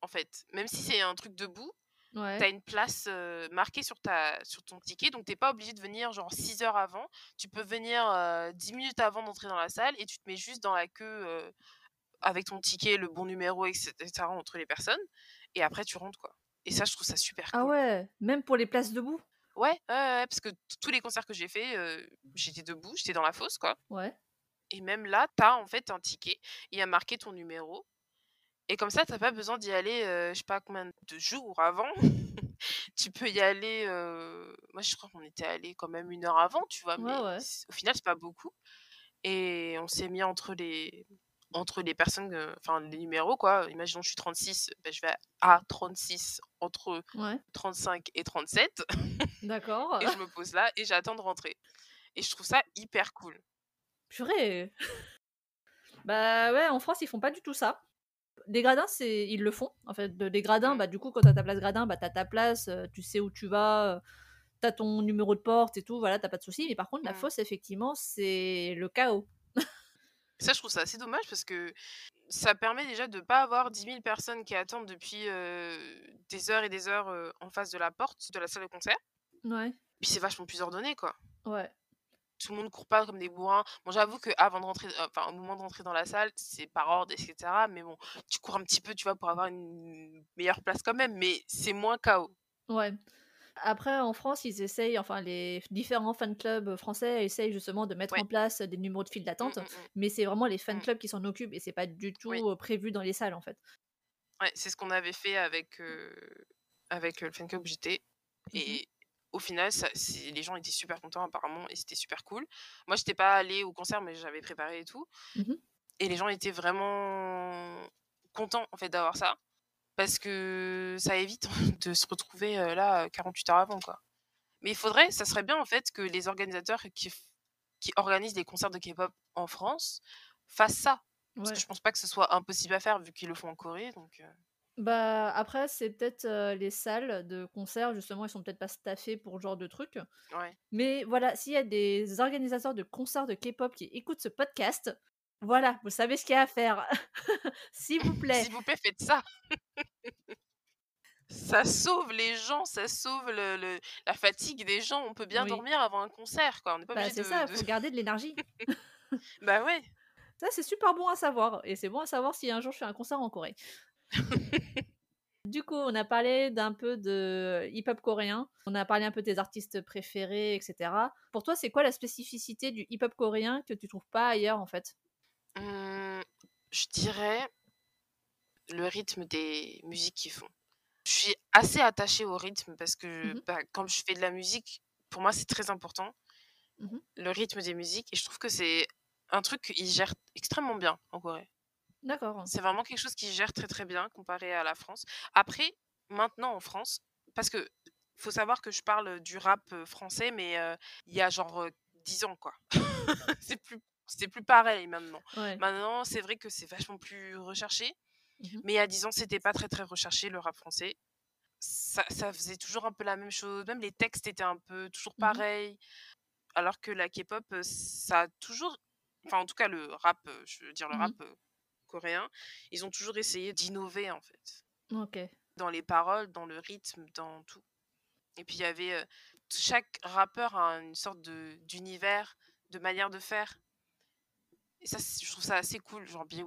en fait. Même si c'est un truc debout, tu as une place marquée sur, ta, sur ton ticket. Donc, t'es pas obligé de venir genre 6 heures avant. Tu peux venir 10 minutes avant d'entrer dans la salle et tu te mets juste dans la queue avec ton ticket, le bon numéro, etc. entre les personnes. Et après, tu rentres, quoi. Et ça, je trouve ça super ah cool. Ah ouais, même pour les places debout? Ouais, parce que tous les concerts que j'ai fait, j'étais debout, j'étais dans la fosse, quoi. Ouais. Et même là, t'as en fait un ticket, il y a marqué ton numéro. Et comme ça, t'as pas besoin d'y aller, je sais pas combien de jours avant. tu peux y aller. Moi, je crois qu'on était allé quand même une heure avant, tu vois. Mais au final, c'est pas beaucoup. Et on s'est mis entre les, entre les personnes, enfin les numéros, quoi. Imaginons, je suis 36, ben, je vais à 36 entre 35 et 37. D'accord. et je me pose là et j'attends de rentrer. Et je trouve ça hyper cool. Purée Bah ouais, en France, ils font pas du tout ça. Les gradins, c'est ils le font. En fait, les gradins, mmh. bah du coup, quand t'as ta place gradin, bah t'as ta place, tu sais où tu vas, t'as ton numéro de porte et tout, voilà, t'as pas de soucis. Mais par contre, la mmh. fosse, effectivement, c'est le chaos. Ça, je trouve ça assez dommage parce que ça permet déjà de ne pas avoir 10 000 personnes qui attendent depuis des heures et des heures en face de la porte de la salle de concert. Ouais. Puis c'est vachement plus ordonné, quoi. Ouais. Tout le monde court pas comme des bourrins. Bon, j'avoue qu'avant de rentrer, enfin, au moment de rentrer dans la salle, c'est par ordre, etc. Mais bon, tu cours un petit peu, tu vois, pour avoir une meilleure place quand même. Mais c'est moins chaos. Ouais. Après, en France, ils essayent, enfin, les différents fan clubs français essayent justement de mettre en place des numéros de file d'attente, mmh, mmh, mmh. mais c'est vraiment les fan clubs qui s'en occupent et c'est pas du tout prévu dans les salles en fait. Ouais, c'est ce qu'on avait fait avec, avec le fan club. Et au final, ça, les gens étaient super contents apparemment et c'était super cool. Moi, j'étais pas allée au concert, mais j'avais préparé et tout. Et les gens étaient vraiment contents en fait d'avoir ça parce que ça évite de se retrouver là 48 heures avant quoi. Mais il faudrait, ça serait bien en fait que les organisateurs qui, qui organisent des concerts de K-pop en France fassent ça. Parce que je pense pas que ce soit impossible à faire vu qu'ils le font en Corée. Donc, Bah après c'est peut-être les salles de concert justement ils sont peut-être pas staffés pour ce genre de truc. Ouais. Mais voilà s'il y a des organisateurs de concerts de K-pop qui écoutent ce podcast, voilà, vous savez ce qu'il y a à faire. S'il vous plaît. S'il vous plaît, faites ça. ça sauve les gens, ça sauve le, la fatigue des gens. On peut bien dormir avant un concert, quoi. On pas bah, C'est ça, il faut garder de l'énergie. bah ouais. Ça, c'est super bon à savoir. Et c'est bon à savoir si un jour je fais un concert en Corée. du coup, on a parlé d'un peu de hip-hop coréen. On a parlé un peu de tes artistes préférés, etc. Pour toi, c'est quoi la spécificité du hip-hop coréen que tu trouves pas ailleurs, en fait? Mmh, je dirais le rythme des musiques qu'ils font. Je suis assez attachée au rythme parce que mmh bah, quand je fais de la musique, pour moi, c'est très important, mmh le rythme des musiques. Et je trouve que c'est un truc qu'ils gèrent extrêmement bien en Corée. D'accord. C'est vraiment quelque chose qu'ils gèrent très très bien comparé à la France. Après, maintenant en France, parce que faut savoir que je parle du rap français, mais il y a genre 10 ans, quoi. c'est plus c'est plus pareil maintenant. Maintenant, c'est vrai que c'est vachement plus recherché. Mmh mais il y a 10 ans, c'était pas très très recherché le rap français. Ça, ça, faisait toujours un peu la même chose. Même les textes étaient un peu toujours mmh pareils. Alors que la K-pop, ça a toujours. Enfin, en tout cas, le rap, je veux dire le mmh rap coréen, ils ont toujours essayé d'innover en fait. Ok. Dans les paroles, dans le rythme, dans tout. Et puis il y avait. chaque rappeur a une sorte d'univers, de manière de faire. Et ça, je trouve ça assez cool. Genre, BY,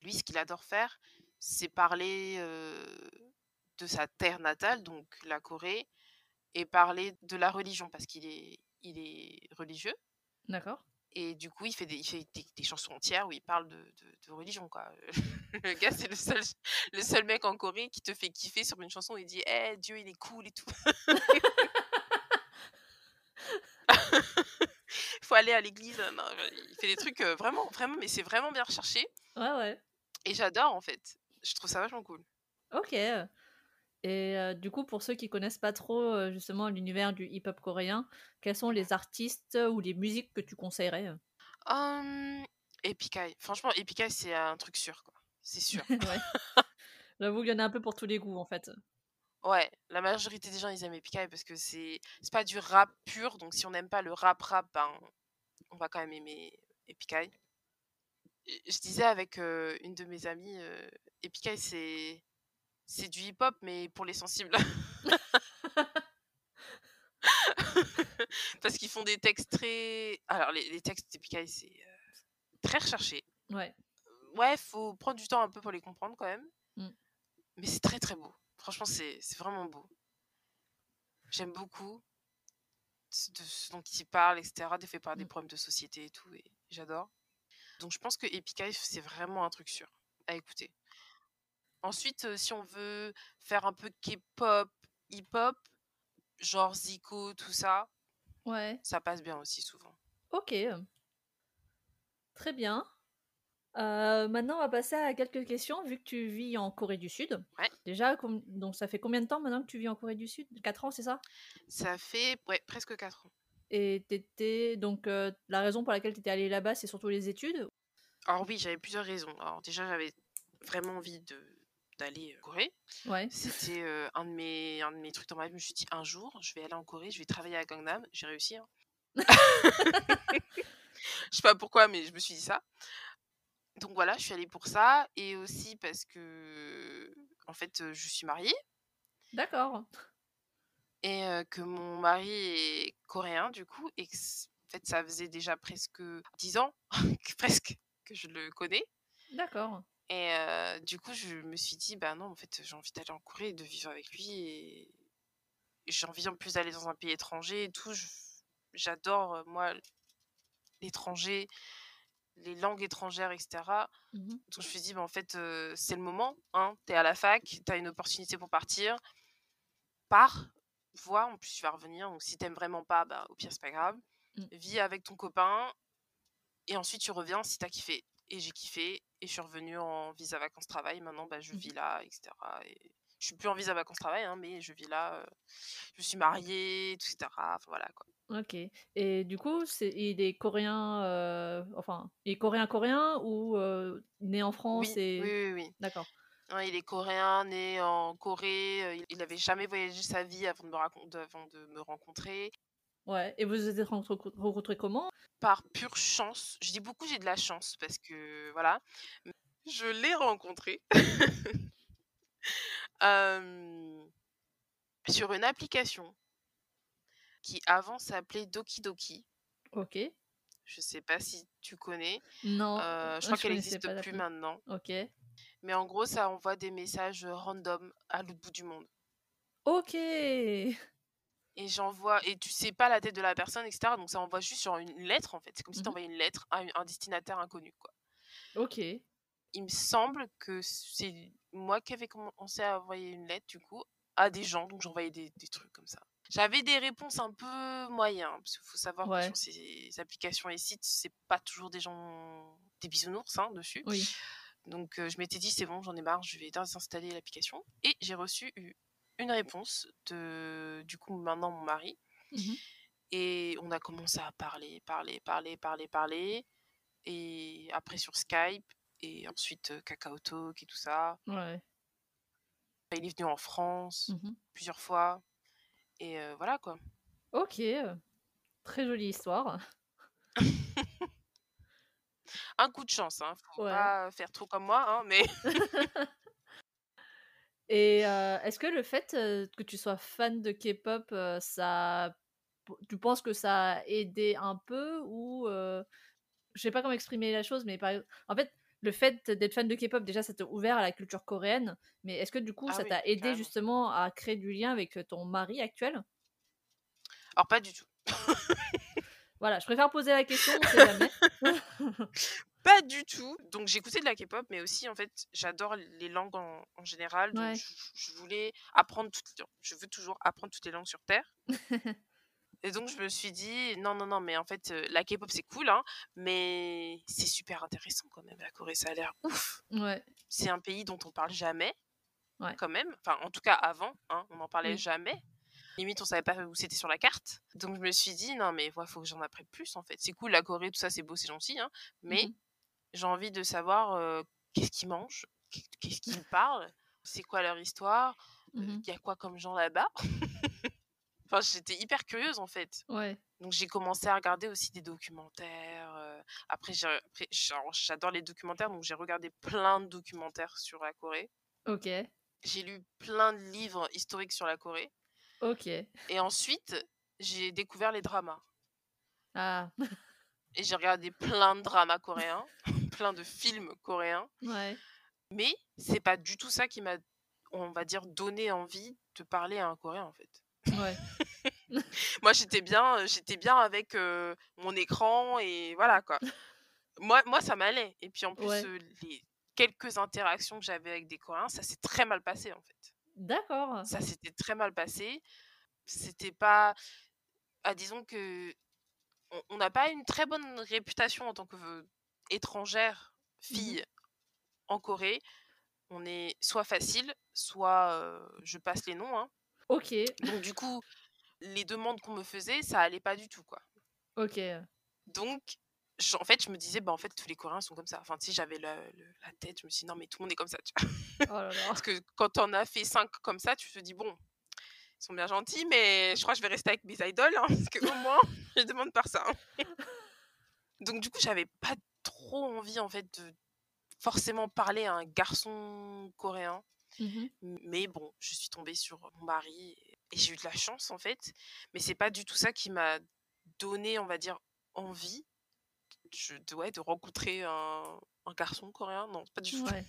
lui, ce qu'il adore faire, c'est parler de sa terre natale, donc la Corée, et parler de la religion parce qu'il est, il est religieux. D'accord. Et du coup, il fait des, il fait des, des chansons entières où il parle de, de, de religion, quoi. le gars, c'est le seul, le seul mec en Corée qui te fait kiffer sur une chanson. Il dit, eh, Dieu, il est cool et tout. faut aller à l'église. Non, il fait des trucs euh, vraiment, vraiment, mais c'est vraiment bien recherché. Ouais, ouais. Et j'adore, en fait. Je trouve ça vachement cool. Ok. Et euh, du coup, pour ceux qui connaissent pas trop euh, justement l'univers du hip-hop coréen, quels sont les artistes ou les musiques que tu conseillerais Epic Eye. Franchement, Eye, c'est un truc sûr, quoi. C'est sûr. Ouais. J'avoue qu'il y en a un peu pour tous les goûts en fait. Ouais, la majorité des gens, ils aiment Eye parce que c'est pas du rap pur. Donc, si on n'aime pas le rap-rap, ben, on va quand même aimer. Et Je disais avec euh, une de mes amies, euh, Eye, c'est c'est du hip-hop, mais pour les sensibles. Parce qu'ils font des textes très... Alors, les, les textes Eye, c'est euh, très recherché. Ouais. Ouais, faut prendre du temps un peu pour les comprendre quand même. Mm. Mais c'est très très beau. Franchement, c'est vraiment beau. J'aime beaucoup ce- de ce dont il parle, etc. Des faits par des Mm. problèmes de société et tout. Et j'adore. Donc je pense que Epic Eye, c'est vraiment un truc sûr à écouter. Ensuite, si on veut faire un peu K-pop, hip-hop, genre Zico, tout ça, Ouais. ça passe bien aussi souvent. Ok. Très bien. Euh, maintenant, on va passer à quelques questions, vu que tu vis en Corée du Sud. Ouais. Déjà, donc ça fait combien de temps maintenant que tu vis en Corée du Sud? 4 ans, c'est ça? Ça fait ouais, presque 4 ans. Et t'étais donc euh, la raison pour laquelle tu étais allé là-bas, c'est surtout les études? Alors oui, j'avais plusieurs raisons. Alors déjà, j'avais vraiment envie de d'aller en Corée? Ouais. C'était euh, un, de mes, un de mes trucs dans ma vie. Je me suis dit, un jour, je vais aller en Corée, je vais travailler à Gangnam. J'ai réussi. hein. je sais pas pourquoi, mais je me suis dit ça. Donc voilà, je suis allée pour ça. Et aussi parce que, en fait, je suis mariée D'accord. et euh, que mon mari est coréen, du coup. Et que, en fait, ça faisait déjà presque 10 ans, que- presque, que je le connais. D'accord. Et euh, du coup, je me suis dit, bah non, en fait, j'ai envie d'aller en Corée et de vivre avec lui. Et j'ai envie en plus d'aller dans un pays étranger et tout. J'adore, moi, l'étranger, les langues étrangères, etc. Mhm. Donc je me suis dit, bah, en fait, euh, c'est le moment. Hein, t'es à la fac, t'as une opportunité pour partir. Pars, vois, en plus tu vas revenir. Donc si t'aimes vraiment pas, bah, au pire, c'est pas grave. Mm. Vis avec ton copain. Et ensuite, tu reviens si t'as kiffé. Et j'ai kiffé. Et je suis revenue en visa vacances-travail. Maintenant, bah, je Mhm. vis là, etc. Et je suis plus en visa vacances-travail, hein, mais je vis là. euh, je suis mariée, etc. Enfin, voilà, quoi. Ok. Et du coup, c'est, il est coréen, euh, enfin, il est coréen-coréen ou euh, né en France Oui, et... oui, oui, oui. D'accord. Il est coréen, né en Corée. il- n'avait jamais voyagé sa vie avant de me, racon- de- avant de me rencontrer. Ouais. Et vous vous êtes rencontrés comment? Par pure chance. Je dis beaucoup j'ai de la chance parce que voilà. Je l'ai rencontré euh, sur une application qui avant s'appelait Doki Doki. Ok. Je sais pas si tu connais. Non. Euh, je je crois qu'elle n'existe plus maintenant. Ok. Mais en gros, ça envoie des messages random à l'autre bout du monde. Ok. Et j'envoie et tu sais pas la tête de la personne etc donc ça envoie juste sur une lettre en fait c'est comme si Mhm. t'envoyais une lettre à un- destinataire inconnu quoi Ok. il me semble que c'est moi qui avais commencé à envoyer une lettre du coup à des gens donc j'envoyais des, des trucs comme ça j'avais des réponses un peu moyennes parce qu'il faut savoir Ouais. que sur ces applications et sites c'est pas toujours des gens des bisounours hein, dessus Oui. donc euh, je m'étais dit c'est bon j'en ai marre je vais désinstaller l'application et j'ai reçu une réponse de du coup maintenant mon mari Mhm. et on a commencé à parler, parler, parler, parler, parler. Et après sur Skype. Et ensuite euh, Kakao Talk et tout ça. Ouais. Il est venu en France Mhm. plusieurs fois. Et euh, voilà quoi. Ok. Très jolie histoire. Un coup de chance, hein. Faut Ouais. pas faire trop comme moi, hein, mais Et euh, est-ce que le fait euh, que tu sois fan de K-pop, euh, ça, tu penses que ça a aidé un peu ou je sais pas comment exprimer la chose, mais par... en fait, le fait d'être fan de K-pop, déjà, ça t'a ouvert à la culture coréenne. Mais est-ce que du coup, Ah ça oui, t'a aidé carrément. justement à créer du lien avec ton mari actuel? Alors pas du tout. Voilà, je préfère poser la question, on sait jamais. Pas du tout. Donc j'écoutais de la K-pop, mais aussi en fait j'adore les langues en, en général. Donc Ouais. je, je voulais apprendre toutes. Je veux toujours apprendre toutes les langues sur terre. Et donc je me suis dit non non non mais en fait euh, la K-pop c'est cool hein, mais c'est super intéressant quand même la Corée ça a l'air ouf. ouais, C'est un pays dont on parle jamais. Ouais. Quand même. Enfin en tout cas avant hein, on n'en parlait Oui. jamais. Limite on savait pas où c'était sur la carte. Donc je me suis dit non mais il faut que j'en apprenne plus en fait. C'est cool la Corée tout ça c'est beau c'est gentil hein, mais Mhm. J'ai envie de savoir euh, qu'est-ce qu'ils mangent, qu'est- qu'est-ce qu'ils parlent, c'est quoi leur histoire, il Mhm. y a quoi comme gens là-bas? enfin, j'étais hyper curieuse en fait. ouais, Donc j'ai commencé à regarder aussi des documentaires. Après, j'adore les documentaires, donc j'ai regardé plein de documentaires sur la Corée. ok, J'ai lu plein de livres historiques sur la Corée. ok. Et ensuite, j'ai découvert les dramas. Ah, Et j'ai regardé plein de dramas coréens, plein de films coréens. ouais, Mais c'est pas du tout ça qui m'a, on va dire, donné envie de parler à un Coréen en fait. ouais, Moi j'étais bien, j'étais bien avec euh, mon écran et voilà quoi. Moi, moi ça m'allait. Et puis en plus, Ouais. euh, les quelques interactions que j'avais avec des Coréens, ça s'est très mal passé en fait. d'accord. Ça s'était très mal passé. C'était pas, ah, disons que on- n'a pas une très bonne réputation en tant que étrangère fille en Corée. On est soit facile, soit euh, je passe les noms. hein. Ok, Donc du coup, les demandes qu'on me faisait, ça allait pas du tout quoi. ok, Donc je- en fait, je me disais bah en fait tous les Coréens sont comme ça. Enfin sais, j'avais la, la tête, je me suis dit non mais tout le monde est comme ça. tu vois. oh là là. Parce que quand t'en as fait cinq comme ça, tu te dis bon, ils sont bien gentils, mais je crois que je vais rester avec mes idoles hein, parce que au moins je demande par ça. hein. Donc du coup, j'avais pas trop envie en fait de forcément parler à un garçon coréen. Mhm. Mais bon, je suis tombée sur mon mari et j'ai eu de la chance en fait. Mais c'est pas du tout ça qui m'a donné, on va dire, envie je, de, ouais, de rencontrer un, un garçon coréen. Non, pas du tout. Ouais.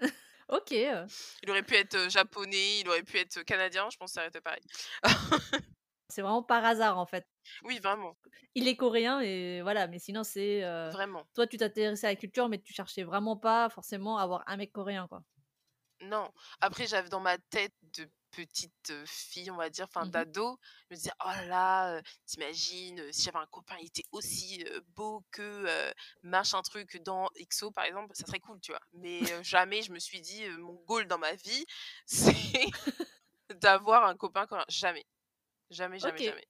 ok, Il aurait pu être euh, japonais, il aurait pu être canadien, je pense que ça aurait été pareil. c'est vraiment par hasard en fait. Oui, vraiment, Il est coréen et voilà, mais sinon c'est. euh, vraiment. Toi, tu t'intéressais à la culture, mais tu cherchais vraiment pas forcément à avoir un mec coréen, quoi. Non. Après, j'avais dans ma tête de petite fille, on va dire, enfin Mhm. d'ado, je me disais, oh là là, euh, t'imagines, euh, si j'avais un copain, il était aussi euh, beau que machin truc dans XO, par exemple, ça serait cool, tu vois. Mais jamais je me suis dit, mon goal dans ma vie, c'est d'avoir un copain coréen. Jamais. Jamais, jamais, jamais.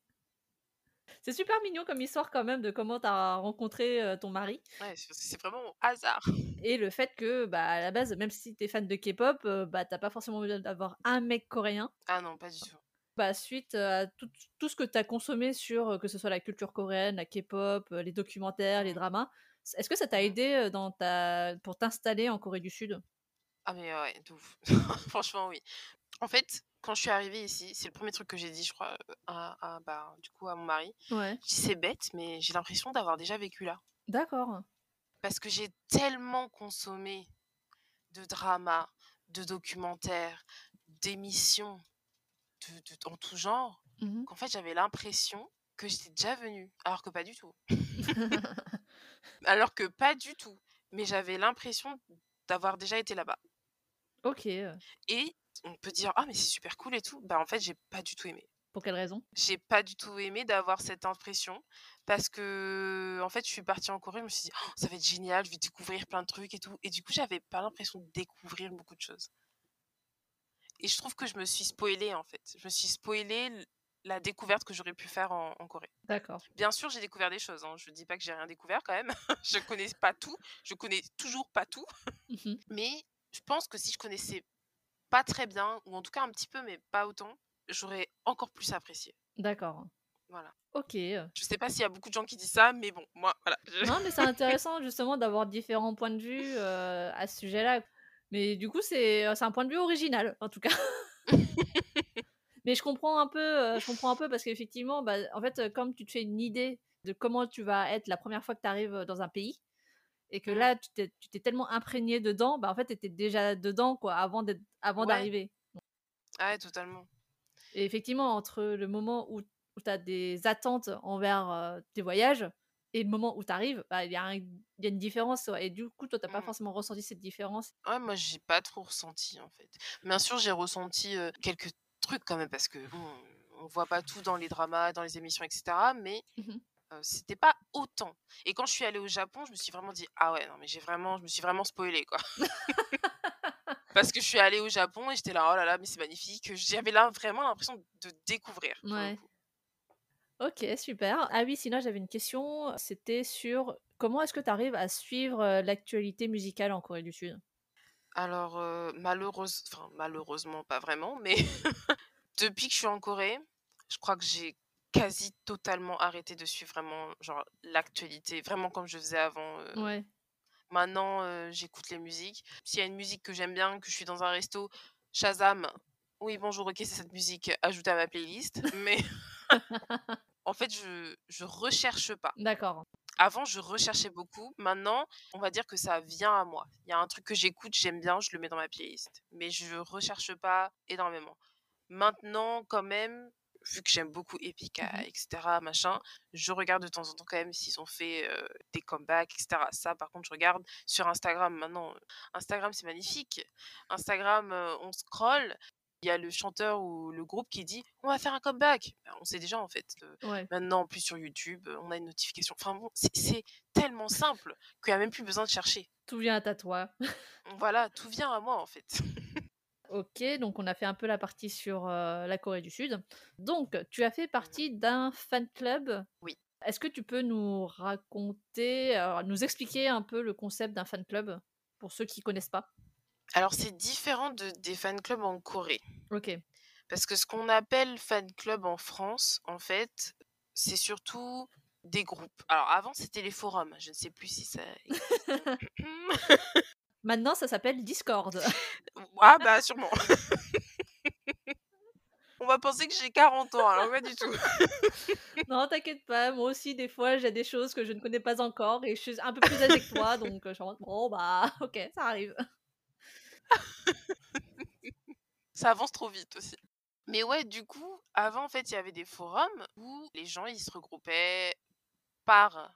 C'est super mignon comme histoire quand même de comment t'as rencontré euh, ton mari Ouais, c'est vraiment au hasard. et le fait que, bah, à la base, même si t'es fan de K-pop, euh, bah, t'as pas forcément besoin d'avoir un mec coréen. Ah non, pas du tout. Bah, suite à tout, tout ce que t'as consommé sur, que ce soit la culture coréenne, la K-pop, les documentaires, les dramas, est-ce que ça t'a aidé dans ta... pour t'installer en Corée du Sud? Ah mais ouais, de ouf. Franchement, oui. En fait, quand je suis arrivée ici, c'est le premier truc que j'ai dit, je crois, à, à, bah, du coup, à mon mari. Ouais. Je dis, c'est bête, mais j'ai l'impression d'avoir déjà vécu là. D'accord. Parce que j'ai tellement consommé de dramas, de documentaires, d'émissions de, de- en tout genre, Mhm. qu'en fait, j'avais l'impression que j'étais déjà venue. Alors que pas du tout. Alors que pas du tout. Mais j'avais l'impression d'avoir déjà été là-bas. Ok. Et on peut dire, ah, mais c'est super cool et tout. Bah, en fait, j'ai pas du tout aimé. Pour quelle raison? J'ai pas du tout aimé d'avoir cette impression parce que, en fait, je suis partie en Corée, je me suis dit, Oh, ça va être génial, je vais découvrir plein de trucs et tout. Et du coup, j'avais pas l'impression de découvrir beaucoup de choses. Et je trouve que je me suis spoilée, en fait. Je me suis spoilée la découverte que j'aurais pu faire en, en Corée. D'accord. Bien sûr, j'ai découvert des choses. Hein. Je dis pas que j'ai rien découvert quand même. je connais pas tout. Je connais toujours pas tout. Mhm. Mais je pense que si je connaissais pas très bien, ou en tout cas un petit peu, mais pas autant, j'aurais encore plus apprécié. D'accord. Voilà. Ok. Je sais pas s'il y a beaucoup de gens qui disent ça, mais bon, moi, voilà. je- Non, mais c'est intéressant justement d'avoir différents points de vue euh, à ce sujet-là. Mais du coup, c'est euh, c'est un point de vue original, en tout cas. mais je comprends un peu, euh, je comprends un peu parce qu'effectivement, bah, en fait, comme tu te fais une idée de comment tu vas être la première fois que tu arrives dans un pays, Et que Mmh. là, tu t'es tu t'es tellement imprégné dedans, bah, en fait, tu étais déjà dedans, quoi, avant d'être avant Ouais. d'arriver. Ah ouais, totalement. Et effectivement, entre le moment où où tu as des attentes envers, tes voyages et le moment où tu arrives, bah, il y a un il y a une différence, ouais et du coup, toi, tu as pas Mmh. forcément ressenti cette différence? Ouais, moi, j'ai pas trop ressenti, en fait. Bien sûr, j'ai ressenti, quelques trucs quand même parce que bon, on voit pas tout dans les dramas, dans les émissions et cetera, mais Mmh heu, c'était pas autant et quand je suis allée au Japon, je me suis vraiment dit: «Ah ouais, non mais j'ai vraiment je me suis vraiment spoilée, quoi». Parce que je suis allée au Japon et j'étais là: «Oh là là, mais c'est magnifique», j'avais là vraiment l'impression de découvrir, Ouais. OK, super. Ah oui, sinon j'avais une question, c'était sur comment est-ce que tu arrives à suivre, l'actualité musicale en Corée du Sud? Alors, heu, malheureuse enfin malheureusement pas vraiment, mais depuis que je suis en Corée, je crois que j'ai quasi totalement arrêté de suivre vraiment genre l'actualité, vraiment comme je faisais avant. Ouais. Maintenant, heu, j'écoute les musiques. S'il y a une musique que j'aime bien, que je suis dans un resto, Shazam: «Oui bonjour, OK, c'est cette musique, ajoutée à ma playlist», mais en fait, je je recherche pas. D'accord. Avant, je recherchais beaucoup. Maintenant, on va dire que ça vient à moi. Il y a un truc que j'écoute, j'aime bien, je le mets dans ma playlist, mais je recherche pas énormément. Maintenant, quand même, vu que j'aime beaucoup Epica Mmh mh. et cetera, machin, je regarde de temps en temps quand même s'ils ont fait, des comebacks et cetera. Ça, par contre, je regarde sur Instagram maintenant, Instagram, c'est magnifique. Instagram, on scrolle, il y a le chanteur ou le groupe qui dit: «On va faire un comeback». Bah, on sait déjà, en fait, Ouais. maintenant, en plus sur YouTube, on a une notification. Enfin bon, c'est tellement simple qu'il y a même plus besoin de chercher. Tout vient à toi. Voilà, tout vient à moi, en fait. OK, donc on a fait un peu la partie sur, heu, la Corée du Sud. Donc tu as fait partie d'un fan club? Oui. Est-ce que tu peux nous raconter, heu, nous expliquer un peu le concept d'un fan club? Pour ceux qui connaissent pas? Alors c'est différent de des fan clubs en Corée. OK. Parce que ce qu'on appelle fan club en France, en fait, c'est surtout des groupes. Alors avant, c'était les forums, je ne sais plus si ça. Maintenant, ça s'appelle Discord. Ah bah sûrement. On va penser que j'ai 40 ans, alors pas du tout. Non, t'inquiète pas, moi aussi des fois, j'ai des choses que je ne connais pas encore et je suis un peu plus âgée que toi, donc heu, je suis en mode: «Bon bah, OK, ça arrive». Ça avance trop vite aussi. Mais ouais, du coup, avant, en fait, il y avait des forums où les gens, ils se regroupaient par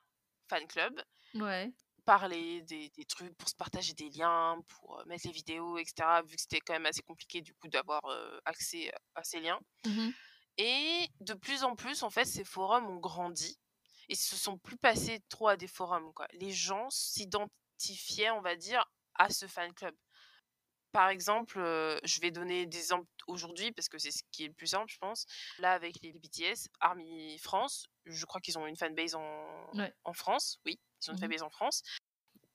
fan club, Ouais. Parler des des trucs, pour se partager des liens, pour, heu, mettre les vidéos et cetera, vu que c'était quand même assez compliqué du coup d'avoir, heu, accès à ces liens. Mmh mh. Et de plus en plus, en fait, ces forums ont grandi et se sont plus passés trop à des forums, quoi. Les gens s'identifiaient, on va dire, à ce fan club. Par exemple, heu, je vais donner des exemples aujourd'hui parce que c'est ce qui est le plus simple, je pense. Là, avec les BTS, ARMY France, je crois qu'ils ont une fanbase en Ouais. en France, oui, ils ont une Mmh mh. fanbase en France.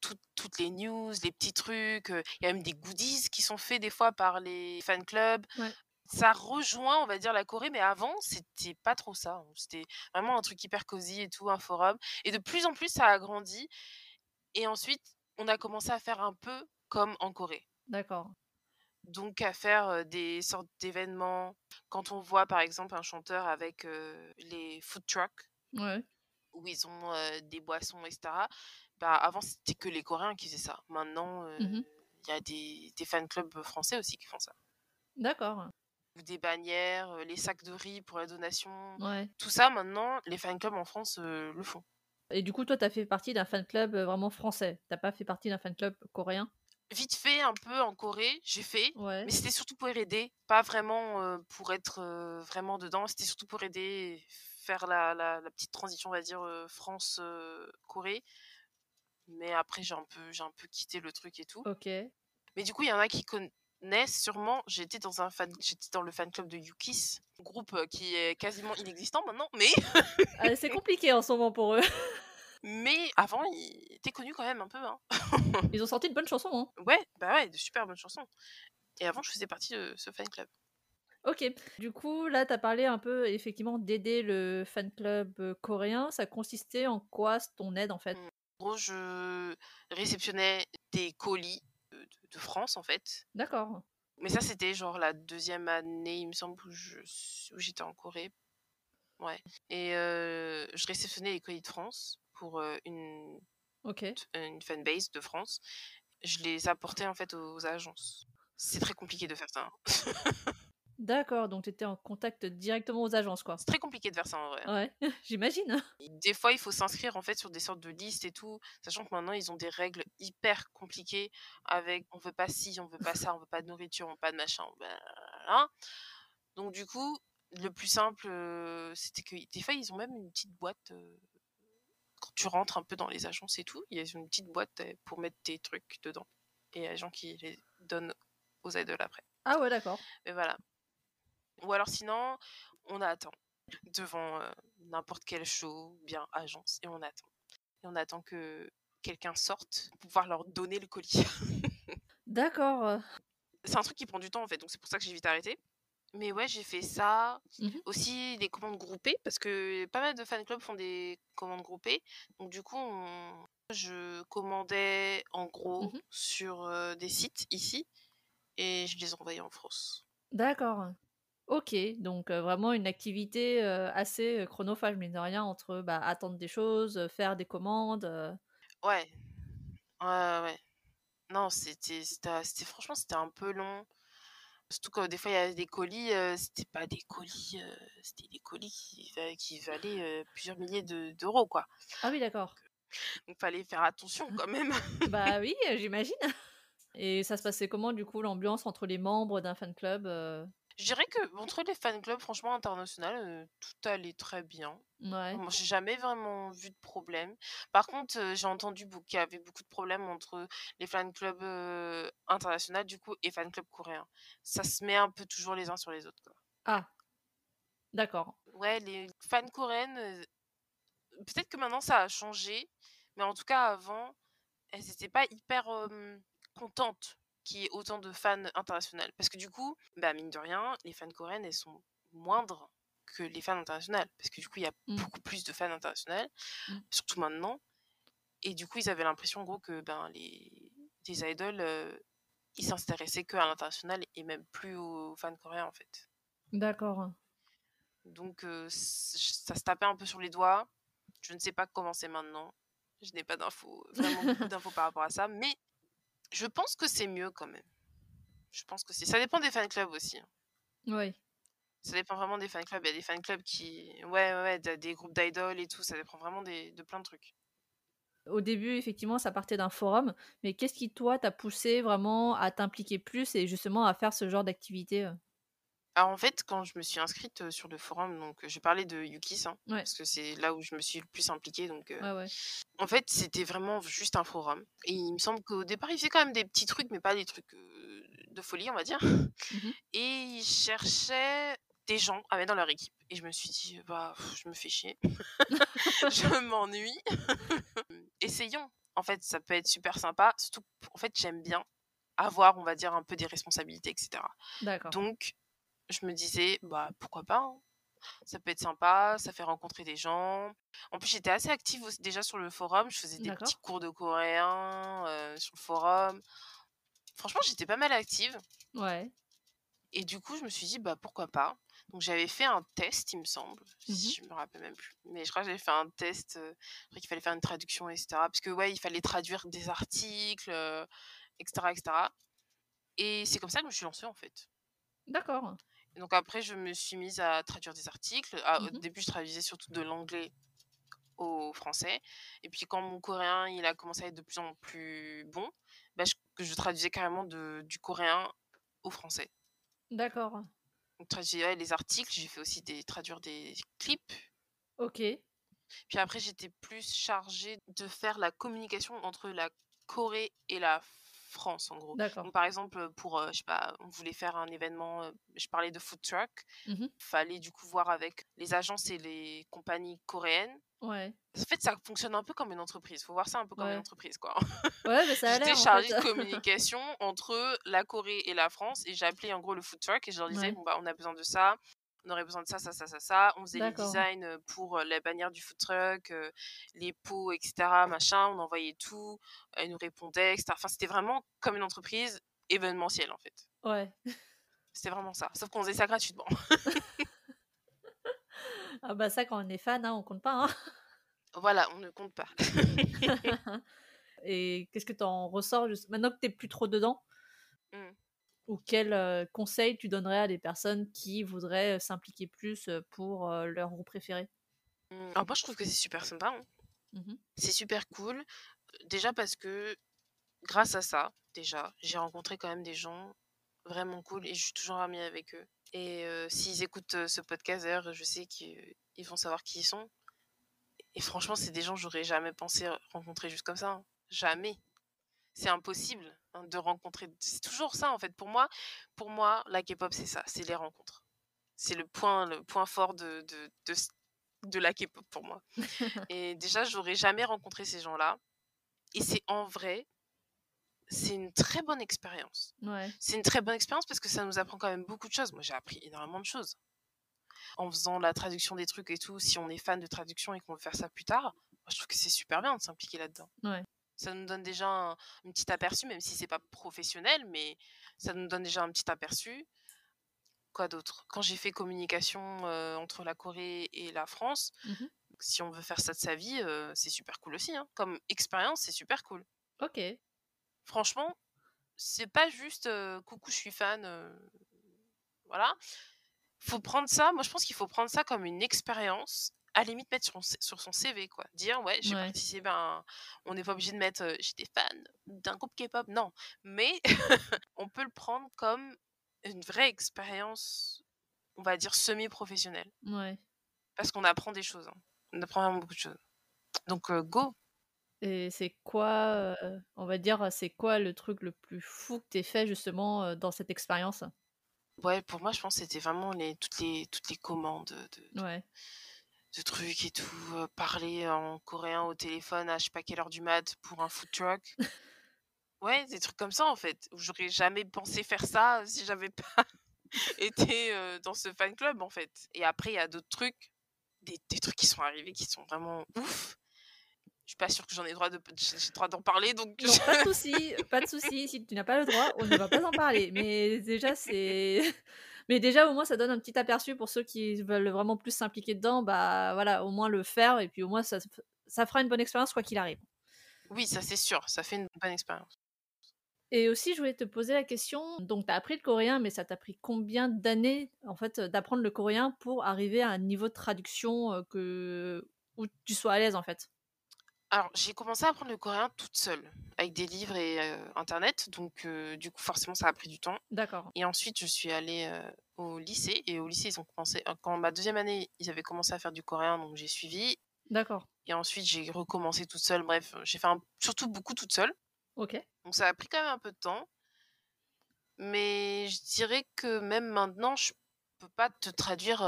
Toutes toutes les news, les petits trucs, heu, il y a même des goodies qui sont faits des fois par les fan clubs. Ouais. Ça rejoint, on va dire, la Corée, mais avant, c'était pas trop ça, hein. C'était vraiment un truc hyper cosy et tout, un forum et de plus en plus, ça a grandi et ensuite, on a commencé à faire un peu comme en Corée. D'accord. Donc à faire, des sortes d'événements. Quand on voit, par exemple, un chanteur avec, les food trucks Ouais. où ils ont, des boissons et cetera, bah, avant, c'était que les Coréens qui faisaient ça. Maintenant, Mmh mh. il y a des des fan clubs français aussi qui font ça. D'accord. Ou des bannières, les sacs de riz pour la donation. Ouais. Tout ça, maintenant, les fan clubs en France, le font. Et du coup, toi, tu as fait partie d'un fan club, vraiment français? Tu as pas fait partie d'un fan club coréen? Vite fait, un peu en Corée, j'ai fait, Ouais. mais c'était surtout pour aider, pas vraiment, pour être, vraiment dedans. C'était surtout pour aider, faire la la la petite transition, on va dire, heu, France, heu, Corée. Mais après, j'ai un peu j'ai un peu quitté le truc et tout. OK. Mais du coup, il y en a qui connaissent sûrement. J'étais dans un fan j'étais dans le fan club de U-KISS, groupe, qui est quasiment inexistant maintenant, mais Ah, c'est compliqué en ce moment pour eux. Mais avant, ils étaient connus quand même un peu, hein. Ils ont sorti de bonnes chansons, hein. Ouais, bah, ouais, de super bonnes chansons et avant, je faisais partie de ce fan club. OK. Du coup, là, tu as parlé un peu effectivement d'aider le fan club, heu, coréen. Ça consistait en quoi ton aide, en fait? Mmh. En gros, je réceptionnais des colis de de France, en fait. D'accord. Mais ça, c'était genre la 2e année, il me semble, où je j'étais en Corée. Ouais et heu, je réceptionnais les colis de France pour, une Ok. une fanbase de France. Je les apportais en fait aux agences. C'est très compliqué de faire ça. hein. D'accord, donc tu étais en contact directement aux agences, quoi. C'est très compliqué de faire ça en vrai. Ouais, j'imagine. Des fois, il faut s'inscrire en fait sur des sortes de listes et tout, sachant que maintenant ils ont des règles hyper compliquées avec on veut pas ci, on veut pas ça, on veut pas de nourriture, on veut pas de machin, hein. Donc du coup, le plus simple, c'était que des fois ils ont même une petite boîte euh, tu rentres un peu dans les agences et tout, il y a une petite boîte euh, pour mettre tes trucs dedans et il y a des gens qui les donnent aux idoles après. Ah ouais, d'accord. Mais voilà. Ou alors sinon, on attend devant euh, n'importe quel show, bien agence, et on attend. Et on attend que quelqu'un sorte pour pouvoir leur donner le colis. D'accord. c'est un truc qui prend du temps en fait, donc c'est pour ça que j'ai vite arrêté. Mais ouais, j'ai fait ça. Mhm. Aussi des commandes groupées, parce que pas mal de fan clubs font des commandes groupées. Donc du coup, on- je commandais en gros Mhm. sur euh, des sites ici, et je les envoyais en France. D'accord. Ok, donc euh, vraiment une activité euh, assez chronophage, mine de rien, entre bah, attendre des choses, faire des commandes. Ouais, ouais, ouais. Non, c'était- franchement, c'était un peu long. Surtout que des fois, il y avait des colis, euh, c'était pas des colis, euh, c'était des colis qui, va- qui valaient euh, plusieurs milliers de- d'euros, quoi. Ah oui, d'accord. Donc, fallait faire attention quand même. bah oui, j'imagine. Et ça se passait comment, du coup, l'ambiance entre les membres d'un fan club Je dirais que entre les fan clubs, franchement, international, euh, tout allait très bien. Ouais. Moi, j'ai jamais vraiment vu de problème. Par contre, euh, j'ai entendu qu'il y avait beaucoup de problèmes entre les fan clubs euh, internationaux, du coup, et fan clubs coréens. Ça se met un peu toujours les uns sur les autres, quoi. Ah, d'accord. Ouais, les fans coréennes, euh, peut-être que maintenant ça a changé, mais en tout cas avant, elles n'étaient pas hyper contentes qu'il y ait autant de fans internationaux. Parce que du coup, bah mine de rien, les fans coréennes, elles sont moindres que les fans internationaux. Parce que du coup, il y a Mm. beaucoup plus de fans internationaux, Mm. surtout maintenant. Et du coup, ils avaient l'impression, en gros, que ben, les, les idoles, euh, ils s'intéressaient que à l'international et même plus aux fans coréens, en fait. D'accord. Donc euh, ça se tapait un peu sur les doigts. Je ne sais pas comment c'est maintenant. Je n'ai pas d'infos, vraiment beaucoup d'infos par rapport à ça. Mais je pense que c'est mieux quand même. Je pense que c'est. Ça dépend des fan clubs aussi. hein. Oui. Ça dépend vraiment des fan clubs. Il y a des fan clubs qui. Ouais, ouais, ouais, des groupes d'idoles et tout. Ça dépend vraiment des... de plein de trucs. Au début, effectivement, ça partait d'un forum, mais qu'est-ce qui, toi, t'a poussé vraiment à t'impliquer plus et justement à faire ce genre d'activité euh? Alors en fait, quand je me suis inscrite euh, sur le forum, donc euh, j'ai parlé de Yukis, hein, Ouais. parce que c'est là où je me suis le plus impliquée. Donc, euh, Ouais, ouais. En fait, c'était vraiment juste un forum. Et il me semble qu'au départ, il faisait quand même des petits trucs, mais pas des trucs euh, de folie, on va dire. Mhm. Et il cherchait des gens à mettre dans leur équipe. Et je me suis dit, bah, pff, je me fais chier. je m'ennuie. Essayons. En fait, ça peut être super sympa. Surtout, en fait, j'aime bien avoir, on va dire, un peu des responsabilités, etc. D'accord. Donc, je me disais, bah, pourquoi pas hein. Ça peut être sympa, ça fait rencontrer des gens. En plus, j'étais assez active aussi déjà sur le forum. Je faisais des petits cours de coréen euh, sur le forum. Franchement, j'étais pas mal active. Ouais. Et du coup, je me suis dit, bah, pourquoi pas. Donc, j'avais fait un test, il me semble. Mhm. Si je me rappelle même plus. Mais je crois que j'avais fait un test. euh, qu'il fallait faire une traduction, etc. Parce que, ouais, il fallait traduire des articles, euh, etc., etc. Et c'est comme ça que je me suis lancée, en fait. D'accord. Donc après, je me suis mise à traduire des articles. Ah, Au Mhm. début, je traduisais surtout de l'anglais au français. Et puis quand mon coréen, il a commencé à être de plus en plus bon, bah, je, traduisais carrément de, du coréen au français. D'accord. Donc traduisais ouais, les articles, j'ai fait aussi des, traduire des clips. Ok. Puis après, j'étais plus chargée de faire la communication entre la Corée et la France, en gros. Donc, par exemple, pour, euh, je sais pas, on voulait faire un événement, euh, je parlais de food truck. Mhm. Fallait du coup voir avec les agences et les compagnies coréennes. Ouais. En fait, ça fonctionne un peu comme une entreprise. Faut voir ça un peu comme Ouais. une entreprise, quoi. Ouais, mais ça a. J'étais en chargée fait. de communication entre la Corée et la France et j'ai appelé en gros le food truck et je leur disais Ouais. bon bah on a besoin de ça, on aurait besoin de ça, ça, ça, ça, ça. On faisait les designs pour la bannière du food truck, euh, les pots, etc. Machin. On envoyait tout, ils nous répondaient, etc. Enfin, c'était vraiment comme une entreprise événementielle en fait. Ouais. C'était vraiment ça. Sauf qu'on faisait ça gratuitement. Ah bah ça, quand on est fan, hein, on compte pas. Hein. Voilà, on ne compte pas. Et qu'est-ce que tu en ressors juste... maintenant que tu plus trop dedans? Mmh. Ou quel euh, conseil tu donnerais à des personnes qui voudraient s'impliquer plus pour leur groupe préféré? Mmh, Alors moi, je trouve que c'est super sympa. hein. Mhm. C'est super cool. Déjà parce que grâce à ça, déjà, j'ai rencontré quand même des gens vraiment cool et je suis toujours amie avec eux. Et euh, s'ils écoutent ce podcast, d'ailleurs, je sais qu'ils ils vont savoir qui ils sont. Et franchement, c'est des gens que j'aurais jamais pensé rencontrer juste comme ça. hein. Jamais. C'est impossible de rencontrer. C'est toujours ça, en fait. Pour moi, pour moi la K-pop, c'est ça. C'est les rencontres. C'est le point, le point fort de, de, de, de la K-pop pour moi. Et déjà, j'aurais jamais rencontré ces gens-là. Et c'est en vrai, c'est une très bonne expérience. Ouais. C'est une très bonne expérience parce que ça nous apprend quand même beaucoup de choses. Moi, j'ai appris énormément de choses. En faisant la traduction des trucs et tout, si on est fan de traduction et qu'on veut faire ça plus tard, moi, je trouve que c'est super bien de s'impliquer là-dedans. Ouais. Ça nous donne déjà un, un petit aperçu, même si c'est pas professionnel, mais ça nous donne déjà un petit aperçu. Quoi d'autre? Quand j'ai fait communication euh, entre la Corée et la France, Mhm. si on veut faire ça de sa vie, euh, c'est super cool aussi. hein. Comme expérience, c'est super cool. Ok. Franchement, c'est pas juste euh, coucou, je suis fan. voilà. Faut prendre ça, moi je pense qu'il faut prendre ça comme une expérience, à la limite mettre sur, son- sur son CV, quoi. Dire, ouais, j'ai Ouais. participé un- On n'est pas obligé de mettre euh, j'étais fan d'un groupe K-pop, non. Mais on peut le prendre comme une vraie expérience, on va dire semi-professionnelle. Ouais. Parce qu'on apprend des choses. hein. On apprend vraiment beaucoup de choses. Donc, euh, go Et c'est quoi, euh, on va dire, c'est quoi le truc le plus fou que t'aies fait justement dans cette expérience? Ouais, pour moi, je pense que c'était vraiment les, toutes, les, toutes les commandes de, de- Ouais. de trucs et tout. euh, parler en coréen au téléphone à je sais pas quelle heure du mat pour un food truck. Ouais, des trucs comme ça en fait. J'aurais jamais pensé faire ça si j'avais pas été euh, dans ce fan club en fait. Et après, il y a d'autres trucs, des, des trucs qui sont arrivés qui sont vraiment ouf. Je suis pas sûre que j'en ai le droit de j'ai droit d'en parler donc pas de souci, pas de souci. Si tu n'as pas le droit, on ne va pas en parler. Mais déjà, c'est. Mais déjà, au moins, ça donne un petit aperçu pour ceux qui veulent vraiment plus s'impliquer dedans. Bah voilà, au moins le faire et puis au moins ça, ça fera une bonne expérience quoi qu'il arrive. oui, ça c'est sûr, ça fait une bonne expérience. Et aussi, je voulais te poser la question. Donc, tu as appris le coréen, mais ça t'a pris combien d'années en fait d'apprendre le coréen pour arriver à un niveau de traduction euh, que où tu sois à l'aise en fait? Alors, j'ai commencé à apprendre le coréen toute seule, avec des livres et euh, internet, donc euh, du coup, forcément, ça a pris du temps. D'accord. Et ensuite, je suis allée euh, au lycée, et au lycée, ils ont commencé, quand ma deuxième année, ils avaient commencé à faire du coréen, donc j'ai suivi. D'accord. Et ensuite, j'ai recommencé toute seule, bref, j'ai fait un- surtout beaucoup toute seule. Ok. Donc ça a pris quand même un peu de temps. Mais je dirais que même maintenant, je peux pas te traduire